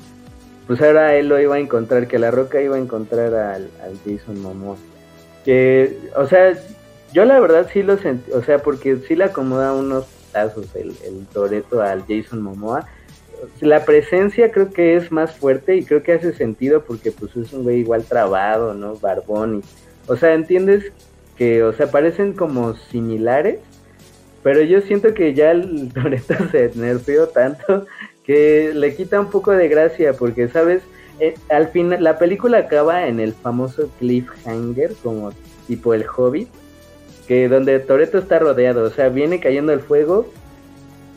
pues ahora él lo iba a encontrar, que la roca iba a encontrar al, al Jason Momoa. Que, o sea, yo la verdad sí lo sentí, o sea, porque sí le acomoda unos tazos el, el Toreto al Jason Momoa. La presencia creo que es más fuerte y creo que hace sentido porque pues es un güey igual trabado, ¿no? Barbón y, o sea, entiendes que, o sea, parecen como similares, pero yo siento que ya el Toreto se nerfeó tanto que le quita un poco de gracia, porque, ¿sabes? Eh, al final, la película acaba en el famoso cliffhanger, como tipo el Hobbit, que donde Toreto está rodeado, o sea, viene cayendo el fuego,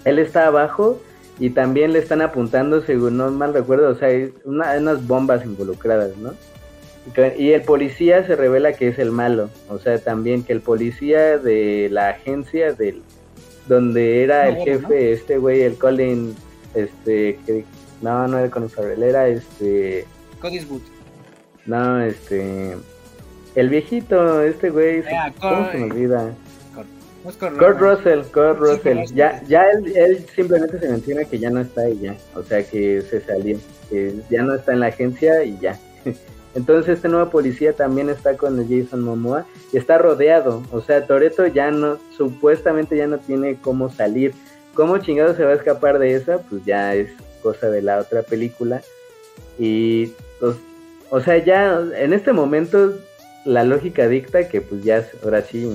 él está abajo y también le están apuntando, según no mal recuerdo, o sea, hay unas bombas involucradas, ¿no? Y el policía se revela que es el malo. O sea, también que el policía de la agencia del donde era el jefe, este güey, el Colin, este, que, no, no era Colin Farrell, era este... Cody Wood. No, este... El viejito, este güey, ah, ¿cómo se me olvida? Kurt Russell, Kurt Russell. ya, ya él, él, simplemente se menciona que ya no está ahí ya. O sea que se salió. Que ya no está en la agencia y ya. Entonces este nuevo policía también está con el Jason Momoa y está rodeado. O sea, Toreto ya no, supuestamente ya no tiene cómo salir. ¿Cómo chingado se va a escapar de esa? Pues ya es cosa de la otra película. Y, pues, o sea, ya en este momento la lógica dicta que pues ya, ahora sí,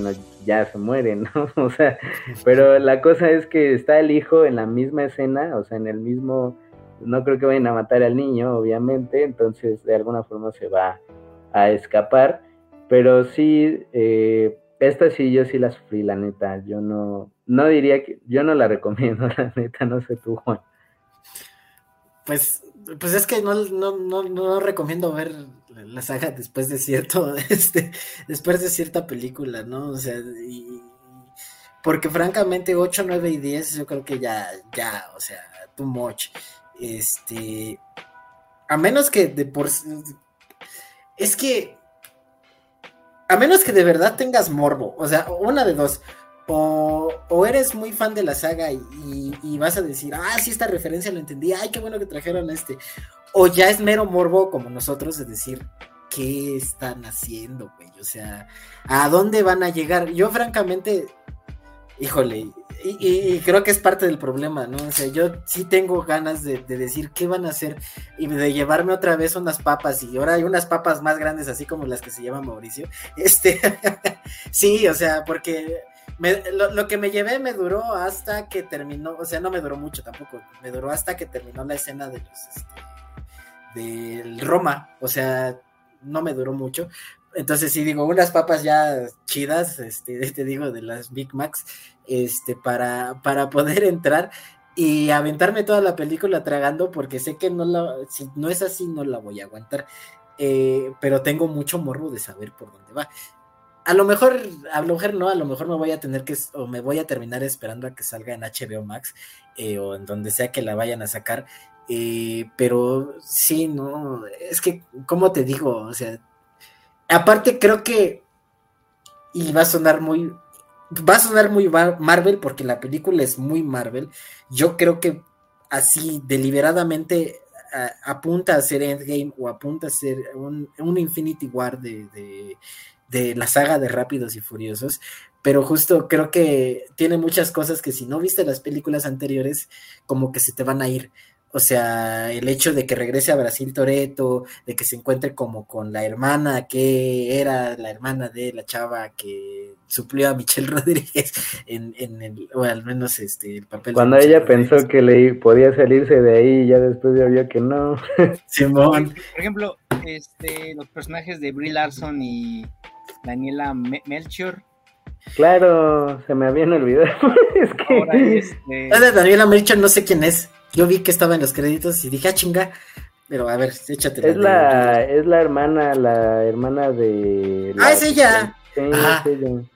ya se muere, ¿no? O sea, pero la cosa es que está el hijo en la misma escena, o sea, en el mismo no creo que vayan a matar al niño, obviamente, entonces de alguna forma se va a escapar, pero sí, eh, esta sí, yo sí la sufrí, la neta. Yo no, no diría que, yo no la recomiendo, la neta, no sé tú, Juan. Pues, pues es que no, no, no, no recomiendo ver la saga después de cierto, este, después de cierta película, ¿no? O sea, y, porque francamente 8, 9 y 10 yo creo que ya, ya, o sea, too much. Este, a menos que de por... Es que... A menos que de verdad tengas morbo, o sea, una de dos. O, o eres muy fan de la saga y, vas a decir, ah, sí, esta referencia lo entendí, ay, qué bueno que trajeron este. O ya es mero morbo como nosotros de decir, ¿qué están haciendo, güey? O sea, ¿a dónde van a llegar? Yo francamente híjole, y, creo que es parte del problema, ¿no? O sea, yo sí tengo ganas de, decir qué van a hacer y de llevarme otra vez unas papas y ahora hay unas papas más grandes así como las que se llama Mauricio. Este, sí, o sea, porque lo, que me llevé me duró hasta que terminó, o sea, no me duró mucho tampoco, me duró hasta que terminó la escena de los, este, del Roma, o sea, no me duró mucho, entonces, si digo, unas papas ya chidas, este, te digo, de las Big Macs, este, para, para poder entrar y aventarme toda la película tragando, porque sé que no la, si no es así, no la voy a aguantar. Eh, pero tengo mucho morro de saber por dónde va. A lo mejor, a lo mejor no, a lo mejor me voy a tener que, o me voy a terminar esperando a que salga en HBO Max, eh, o en donde sea que la vayan a sacar. Eh, pero sí, no, es que, ¿cómo te digo? O sea, Aparte, creo que. Y va a sonar muy. Va a sonar muy Marvel porque la película es muy Marvel. Yo creo que así deliberadamente apunta a ser Endgame o apunta a ser un, Infinity War de, de, la saga de Rápidos y Furiosos. Pero justo creo que tiene muchas cosas que si no viste las películas anteriores, como que se te van a ir. O sea, el hecho de que regrese a Brasil Toreto, de que se encuentre como con la hermana que era la hermana de la chava que suplió a Michelle Rodríguez en, en el, o al menos este, el papel. Cuando ella pensó que le podía salirse de ahí, ya después ya vio que no. Simón. Por ejemplo, este, los personajes de Brie Larson y Daniela Melchior. Claro, se me habían olvidado. es que. este... Daniela Melchior no sé quién es. Yo vi que estaba en los créditos y dije, ah, chinga. Pero a ver, échate. Es la, es la hermana, la hermana de. ah, es ella.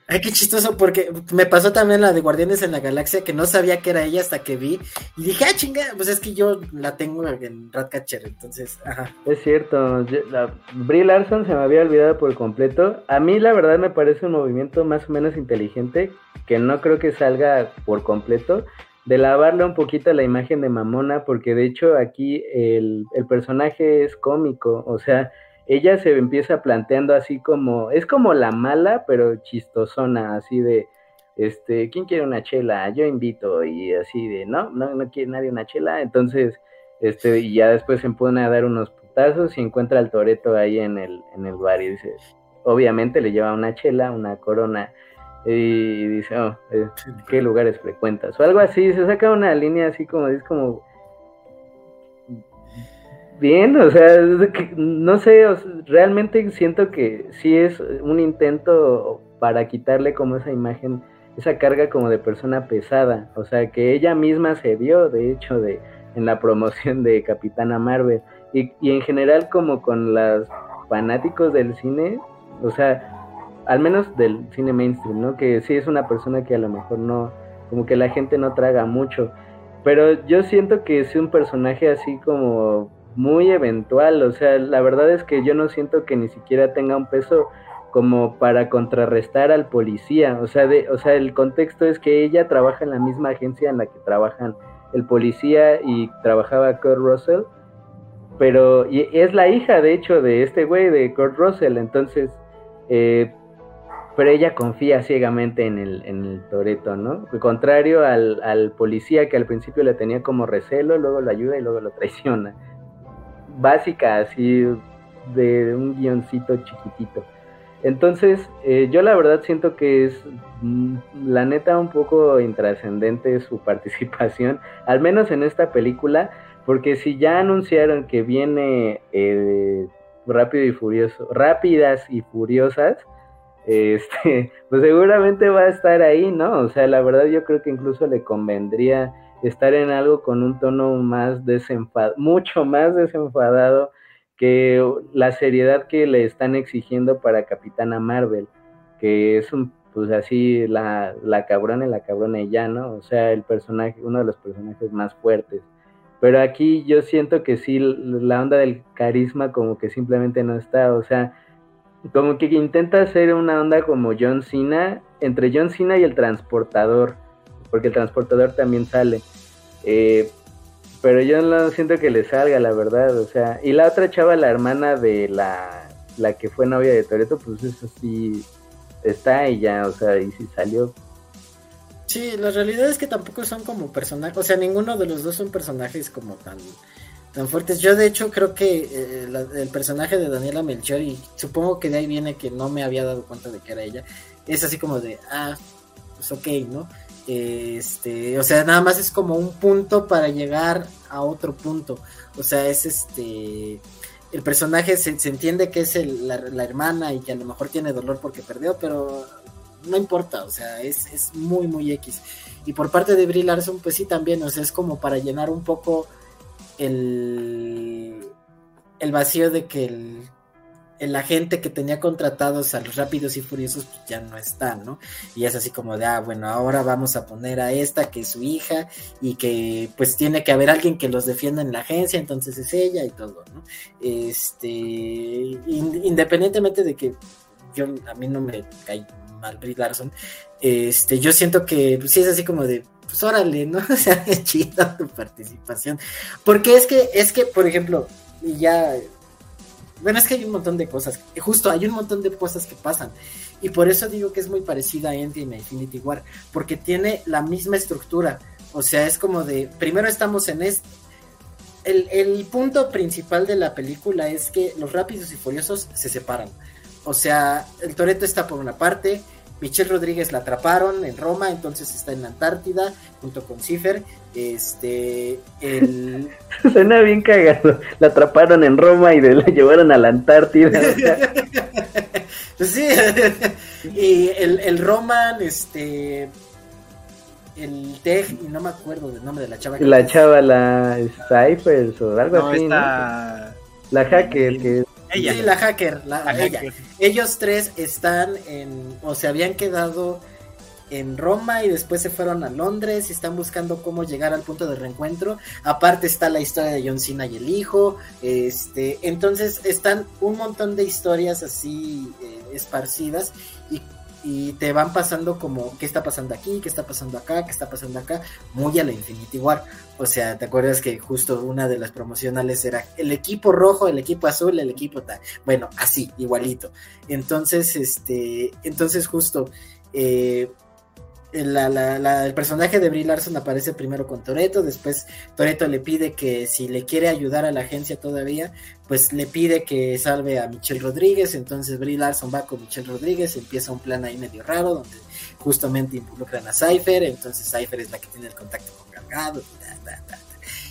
Ay, qué chistoso, porque me pasó también la de Guardianes en la Galaxia, que no sabía que era ella hasta que vi. Y dije, ah, chinga, pues es que yo la tengo en Ratcatcher, entonces, ajá. Es cierto, la, Brie Larson se me había olvidado por completo. A mí, la verdad, me parece un movimiento más o menos inteligente, que no creo que salga por completo de lavarle un poquito la imagen de Mamona, porque de hecho aquí el, personaje es cómico, o sea, ella se empieza planteando así como, es como la mala, pero chistosona, así de, este, ¿quién quiere una chela? Yo invito, y así de, no, no, no quiere nadie una chela, entonces, este, y ya después se pone a dar unos putazos y encuentra al Toreto ahí en el, en el bar y dice, obviamente le lleva una chela, una corona, y dice, oh, eh, ¿qué lugares frecuentas? O algo así, se saca una línea así como, es como, bien, o sea, no sé, realmente siento que sí es un intento para quitarle como esa imagen, esa carga como de persona pesada, o sea, que ella misma se dio, de hecho, de en la promoción de Capitana Marvel, y, y en general como con los fanáticos del cine, o sea, al menos del cine mainstream, ¿no? Que sí es una persona que a lo mejor no, como que la gente no traga mucho, pero yo siento que es un personaje así como muy eventual, o sea, la verdad es que yo no siento que ni siquiera tenga un peso como para contrarrestar al policía, o sea, de, o sea, el contexto es que ella trabaja en la misma agencia en la que trabajan el policía y trabajaba Kurt Russell, pero y es la hija de hecho de este güey de Kurt Russell, entonces eh, pero ella confía ciegamente en el, en el Toreto, ¿no? Contrario al, policía que al principio le tenía como recelo, luego lo ayuda y luego lo traiciona. Básica, así, de un guioncito chiquitito. Entonces, eh, yo la verdad siento que es, mm, la neta, un poco intrascendente su participación, al menos en esta película, porque si ya anunciaron que viene eh, Rápido y Furioso, Rápidas y Furiosas, este, pues seguramente va a estar ahí, ¿no? O sea, la verdad yo creo que incluso le convendría estar en algo con un tono más desenfadado, mucho más desenfadado que la seriedad que le están exigiendo para Capitana Marvel, que es un, pues así, la, la cabrona y la cabrona y ya, ¿no? O sea, el personaje, uno de los personajes más fuertes. Pero aquí yo siento que sí, la onda del carisma como que simplemente no está, o sea, como que intenta hacer una onda como John Cena, entre John Cena y el transportador, porque el transportador también sale. Eh, pero yo no siento que le salga, la verdad, o sea, y la otra chava, la hermana de la, la que fue novia de Toreto, pues eso sí está ella, o sea, y si salió. Sí, la realidad es que tampoco son como personajes, o sea, ninguno de los dos son personajes como tan tan fuertes. Yo de hecho creo que eh, el personaje de Daniela Melchor, y supongo que de ahí viene que no me había dado cuenta de que era ella, es así como de, ah, pues ok, ¿no? Este, o sea, nada más es como un punto para llegar a otro punto. O sea, es este, el personaje se, entiende que es la, hermana y que a lo mejor tiene dolor porque perdió, pero no importa, o sea, es, es muy, muy X. Y por parte de Brie Larson, pues sí, también, o sea, es como para llenar un poco el, el vacío de que el, el agente que tenía contratados a los rápidos y furiosos pues ya no está, ¿no? Y es así como de, ah, bueno, ahora vamos a poner a esta que es su hija y que pues tiene que haber alguien que los defienda en la agencia, entonces es ella y todo, ¿no? Este, independientemente de que yo, a mí no me cae mal Brie Larson, este, yo siento que pues, sí es así como de, pues órale, ¿no? O sea, es chida tu participación. Porque es que, es que, por ejemplo, ya. Bueno, es que hay un montón de cosas. Justo, hay un montón de cosas que pasan. Y por eso digo que es muy parecida a Endgame Infinity War. Porque tiene la misma estructura. O sea, es como de. Primero estamos en este. El, el punto principal de la película es que los rápidos y furiosos se separan. O sea, el Toreto está por una parte, Michelle Rodríguez la atraparon en Roma, entonces está en la Antártida junto con Cipher. Este, el... Suena bien cagado. La atraparon en Roma y la llevaron a la Antártida. sí, y el, el Roman, este, el Tej, y no me acuerdo del nombre de la chava. La chava, la Cypher o algo así. La hacker, que Sí, la hacker, Ellos tres están en, o se habían quedado en Roma y después se fueron a Londres y están buscando cómo llegar al punto de reencuentro. Aparte está la historia de John Cena y el hijo. Este, entonces están un montón de historias así eh, esparcidas y y te van pasando como qué está pasando aquí, qué está pasando acá, qué está pasando acá, muy a la Infinity War. O sea, ¿te acuerdas que justo una de las promocionales era el equipo rojo, el equipo azul, el equipo tal? Bueno, así, igualito. Entonces, este, entonces justo eh, el personaje de Brie Larson aparece primero con Toreto, después Toreto le pide que si le quiere ayudar a la agencia todavía, pues le pide que salve a Michelle Rodríguez, entonces Brie Larson va con Michelle Rodríguez, empieza un plan ahí medio raro donde justamente involucran a Cypher, entonces Cypher es la que tiene el contacto con Gargado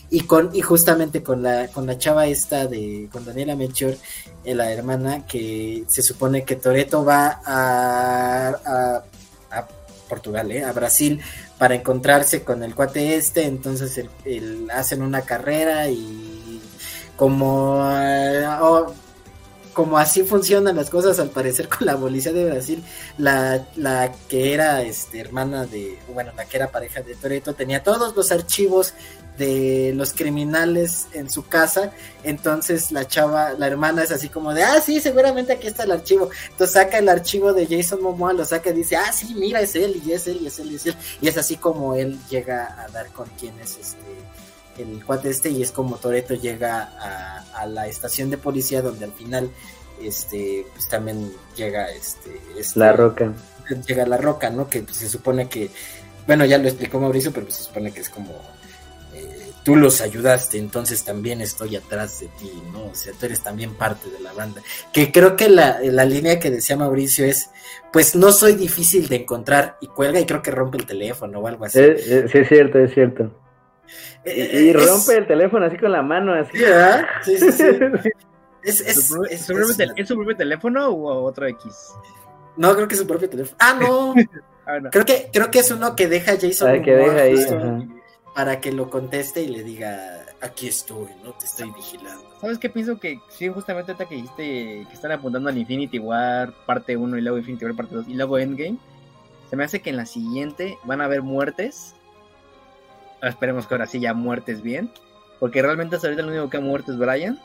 y con y justamente con la con la chava esta de con Daniela Melchor eh, la hermana que se supone que Toreto va a Portugal, ¿eh? a Brasil, para encontrarse con el cuate este, entonces el, hacen una carrera y como, eh, como así funcionan las cosas al parecer con la policía de Brasil, la, la que era este, hermana de, bueno, la que era pareja de Toreto tenía todos los archivos de los criminales en su casa, entonces la chava, la hermana es así como de, ah, sí, seguramente aquí está el archivo, entonces saca el archivo de Jason Momoa, lo saca y dice, ah, sí, mira, es él, y es él, y es él, y es él, y es así como él llega a dar con quién es este, el cuate este, y es como Toreto llega a, la estación de policía donde al final, este, pues también llega, este, este la roca. Llega la roca, ¿no? Que pues, se supone que, bueno, ya lo explicó Mauricio, pero pues, se supone que es como tú los ayudaste, entonces también estoy atrás de ti, ¿no? O sea, tú eres también parte de la banda. Que creo que la, línea que decía Mauricio es, pues no soy difícil de encontrar y cuelga y creo que rompe el teléfono o algo así. Eh, eh, sí, es cierto, es cierto. Eh, y, rompe el teléfono así con la mano, así. Sí, sí, sí. ¿Es, su propio teléfono o otro X? No, creo que es su propio teléfono. Ah, no. ah, no. Creo, que, creo que es uno que deja Jason ah, que deja ahí, para que lo conteste y le diga, aquí estoy, no te estoy vigilando. ¿Sabes qué pienso? Que sí, justamente ahorita que dijiste que están apuntando al Infinity War parte 1 y luego Infinity War parte 2 y luego Endgame, se me hace que en la siguiente van a haber muertes. Esperemos que ahora sí ya muertes bien. Porque realmente hasta ahorita lo único que ha muerto es Brian.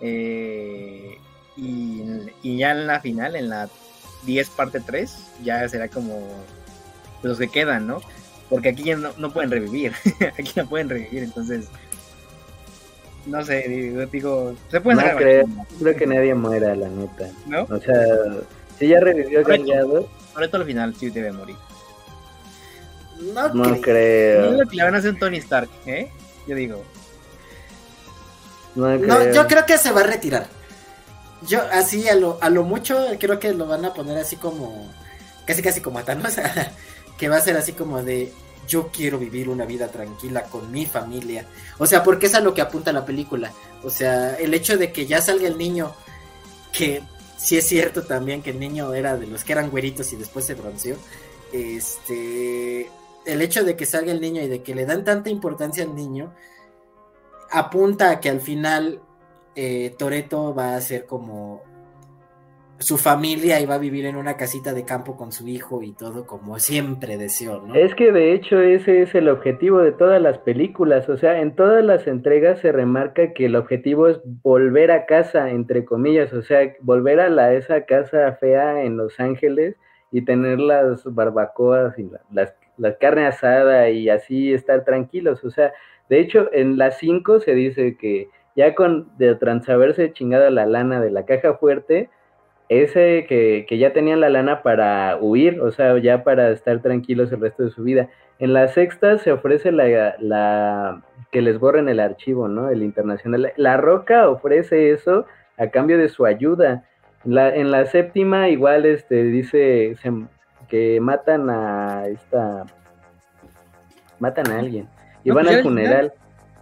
Eh, y, ya en la final, en la 10 parte 3, ya será como los que quedan, ¿no? Porque aquí ya no, pueden revivir. aquí no pueden revivir, entonces. No sé, digo, se puede no creo, creo que nadie muera, la neta. ¿No? O sea, si ya revivió Gallardo. Por esto al final sí debe morir. No, no creo. No que le van a hacer Tony Stark, ¿eh? Yo digo. No, yo creo que se va a retirar. Yo, así, a lo, a lo mucho, creo que lo van a poner así como. Casi, casi como a Thanos. que va a ser así como de. Yo quiero vivir una vida tranquila con mi familia. O sea, porque es a lo que apunta la película. O sea, el hecho de que ya salga el niño. Que sí es cierto también que el niño era de los que eran güeritos y después se bronceó. Este. El hecho de que salga el niño y de que le dan tanta importancia al niño apunta a que al final eh, Toreto va a ser como su familia va a vivir en una casita de campo con su hijo y todo como siempre deseó, ¿no? Es que de hecho ese es el objetivo de todas las películas, o sea, en todas las entregas se remarca que el objetivo es volver a casa, entre comillas, o sea, volver a la, esa casa fea en Los Ángeles y tener las barbacoas y la, la carne asada y así estar tranquilos, o sea, de hecho, en las 5 se dice que ya con de transhaberse chingada la lana de la caja fuerte, ese que, ya tenían la lana para huir, o sea, ya para estar tranquilos el resto de su vida. En la sexta se ofrece la, la que les borren el archivo, ¿no? El internacional. La Roca ofrece eso a cambio de su ayuda. La, en la séptima igual este dice que matan a esta matan a alguien y van al funeral.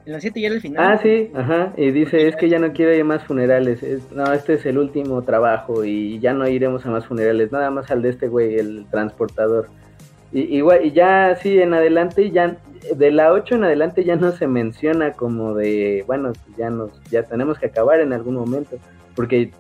En la 7 ya era el final. Ah, sí, ajá. Y dice, es que ya no quiero ir a más funerales. no, este es el último trabajo y ya no iremos a más funerales. Nada más al de este güey, el transportador. Y, igual, y ya sí, en adelante, ya de la 8 en adelante ya no se menciona como de, bueno, ya nos, ya tenemos que acabar en algún momento. Porque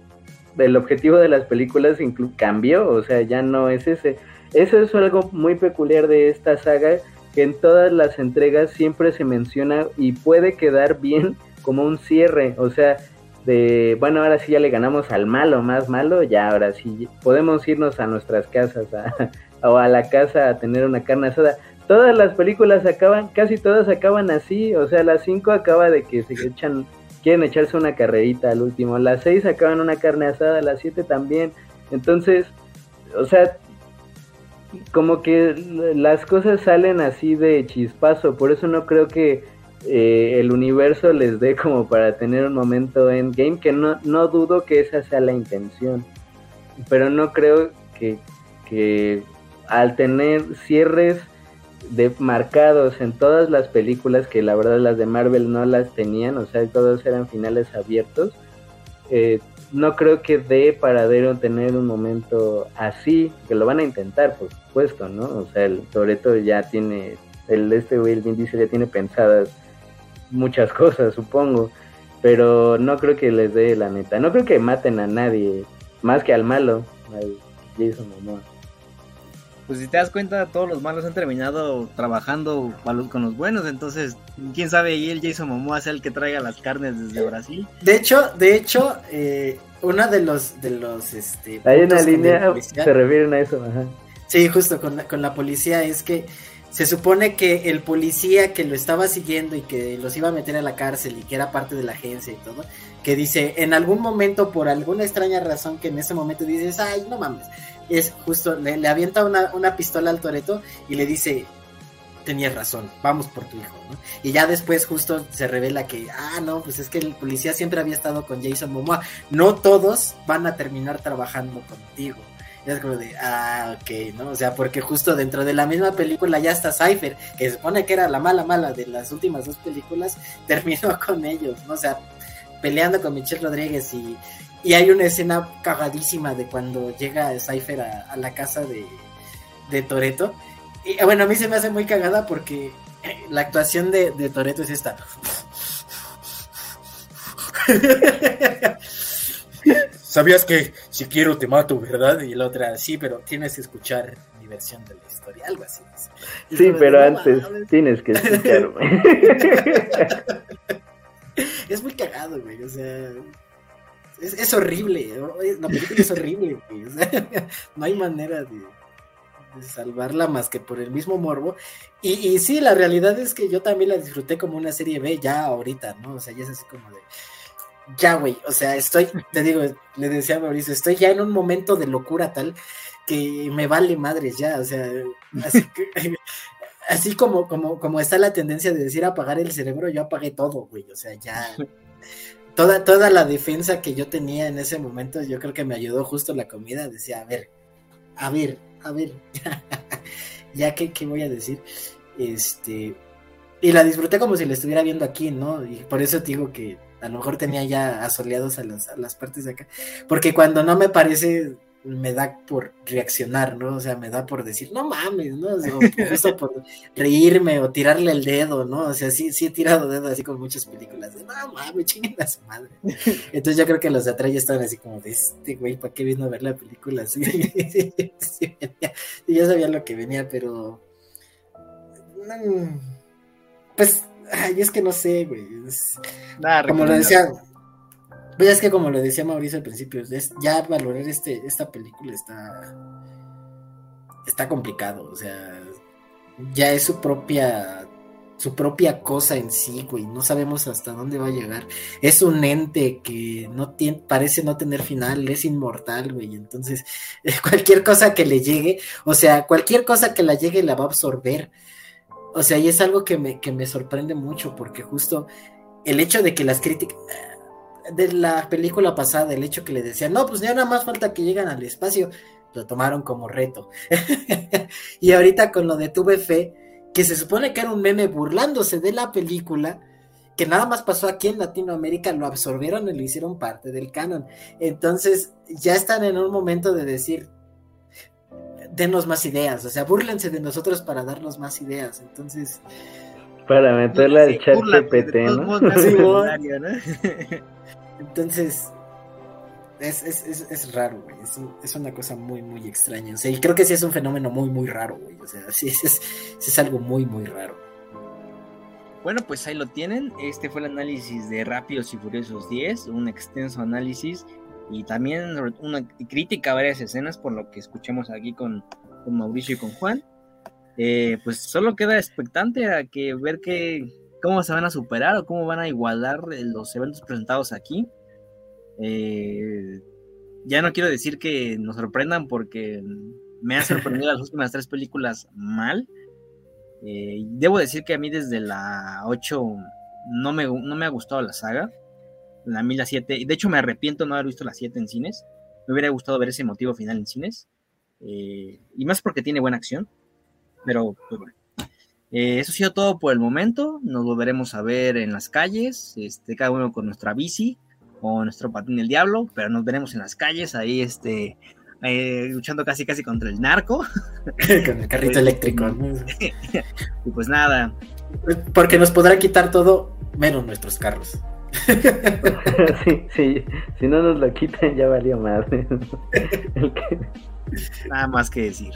el objetivo de las películas cambió, o sea, ya no es ese. Eso es algo muy peculiar de esta saga que en todas las entregas siempre se menciona y puede quedar bien como un cierre, o sea, de, bueno, ahora sí ya le ganamos al malo, más malo, ya ahora sí podemos irnos a nuestras casas o a la casa a tener una carne asada. Todas las películas acaban, casi todas acaban así, o sea, las cinco acaba de que se echan, quieren echarse una carrerita al último, las seis acaban una carne asada, las siete también, entonces, o sea, como que las cosas salen así de chispazo, por eso no creo que eh, el universo les dé como para tener un momento en game, que no, no dudo que esa sea la intención, pero no creo que, que al tener cierres de marcados en todas las películas, que la verdad las de Marvel no las tenían, o sea, todos eran finales abiertos, eh, no creo que dé para tener un momento así, que lo van a intentar, por supuesto, ¿no? O sea, el Toreto ya tiene, el este güey, el Vin Diesel ya tiene pensadas muchas cosas, supongo, pero no creo que les dé la neta. No creo que maten a nadie, más que al malo, al Jason Momoa pues si te das cuenta, todos los malos han terminado trabajando con los buenos, entonces, quién sabe, y el Jason Momoa sea el que traiga las carnes desde Brasil. De hecho, de hecho, eh, uno de los, de los, este... Hay una línea, se refieren a eso, ajá. Sí, justo con la, con la policía, es que se supone que el policía que lo estaba siguiendo y que los iba a meter a la cárcel y que era parte de la agencia y todo, que dice, en algún momento, por alguna extraña razón, que en ese momento dices, ay, no mames, es justo, le, avienta una, pistola al Toreto y le dice, tenías razón, vamos por tu hijo, ¿no? Y ya después justo se revela que, ah, no, pues es que el policía siempre había estado con Jason Momoa, no todos van a terminar trabajando contigo. Es como de, ah, ok, ¿no? O sea, porque justo dentro de la misma película ya está Cypher, que se supone que era la mala mala de las últimas dos películas, terminó con ellos, ¿no? O sea, peleando con Michelle Rodríguez y, y hay una escena cagadísima de cuando llega Cypher a, la casa de, de Toreto. Y bueno, a mí se me hace muy cagada porque la actuación de, de Toreto es esta. ¿Sabías que si quiero te mato, verdad? Y la otra, sí, pero tienes que escuchar mi versión de la historia, algo así. Sí, pero antes tienes que escucharme. es muy cagado, güey, o sea... Es, horrible, la película es horrible, güey. no hay manera de, salvarla más que por el mismo morbo. Y, y sí, la realidad es que yo también la disfruté como una serie B ya ahorita, ¿no? O sea, ya es así como de ya, güey, o sea, estoy, te digo, le decía a Mauricio, estoy ya en un momento de locura tal que me vale madres ya, o sea, así, así como, como, como está la tendencia de decir apagar el cerebro, yo apagué todo, güey, o sea, ya, toda, toda la defensa que yo tenía en ese momento, yo creo que me ayudó justo la comida, decía, a ver, a ver, a ver, ya, que, ¿qué voy a decir? Este, y la disfruté como si la estuviera viendo aquí, ¿no? Y por eso digo que a lo mejor tenía ya asoleados a las, a las partes de acá. Porque cuando no me parece, me da por reaccionar, ¿no? O sea, me da por decir, no mames, ¿no? O sea, por reírme o tirarle el dedo, ¿no? O sea, sí, sí he tirado dedo así con muchas películas. De, no mames, chinguen a su madre. Entonces yo creo que los de atrás ya estaban así como de este güey, ¿para qué vino a ver la película? Sí, sí, ya sabía lo que venía, pero. Mm, pues Ay, es que no sé, güey. como lo decía. Pues es que como lo decía Mauricio al principio, ya valorar este, esta película está. Está complicado. O sea. Ya es su propia. Su propia cosa en sí, güey. No sabemos hasta dónde va a llegar. Es un ente que no tiene, parece no tener final, es inmortal, güey. Entonces, cualquier cosa que le llegue, o sea, cualquier cosa que la llegue la va a absorber. O sea, y es algo que me, que me sorprende mucho porque justo el hecho de que las críticas de la película pasada, el hecho que le decían, no, pues ya nada más falta que lleguen al espacio, lo tomaron como reto. y ahorita con lo de Tuve Fe, que se supone que era un meme burlándose de la película, que nada más pasó aquí en Latinoamérica, lo absorbieron y lo hicieron parte del canon. Entonces, ya están en un momento de decir, denos más ideas, o sea, búrlense de nosotros para darnos más ideas, entonces... Para meterle al chat GPT, ¿no? entonces, es, es, es, es, raro, güey, es, es, una cosa muy, muy extraña, o sea, y creo que sí es un fenómeno muy, muy raro, güey, o sea, sí, es, es algo muy, muy raro. Bueno, pues ahí lo tienen. Este fue el análisis de Rápidos y Furiosos 10, un extenso análisis y también una crítica a varias escenas por lo que escuchamos aquí con, Mauricio y con Juan. Eh, pues solo queda expectante a que ver que, cómo se van a superar o cómo van a igualar los eventos presentados aquí. Eh, ya no quiero decir que nos sorprendan porque me han sorprendido las últimas tres películas mal. Eh, debo decir que a mí desde la 8 no me, no me ha gustado la saga la 1000, la 7. Y de hecho me arrepiento no haber visto la 7 en cines. Me hubiera gustado ver ese motivo final en cines. Eh, y más porque tiene buena acción. Pero, pues bueno. Eh, eso ha sido todo por el momento. Nos volveremos a ver en las calles, este, cada uno con nuestra bici o nuestro patín del diablo, pero nos veremos en las calles ahí, este, eh, luchando casi casi contra el narco. con el carrito eléctrico. y pues nada. Porque nos podrá quitar todo menos nuestros carros. sí, sí, si no nos lo quitan ya valió más. Nada más que decir.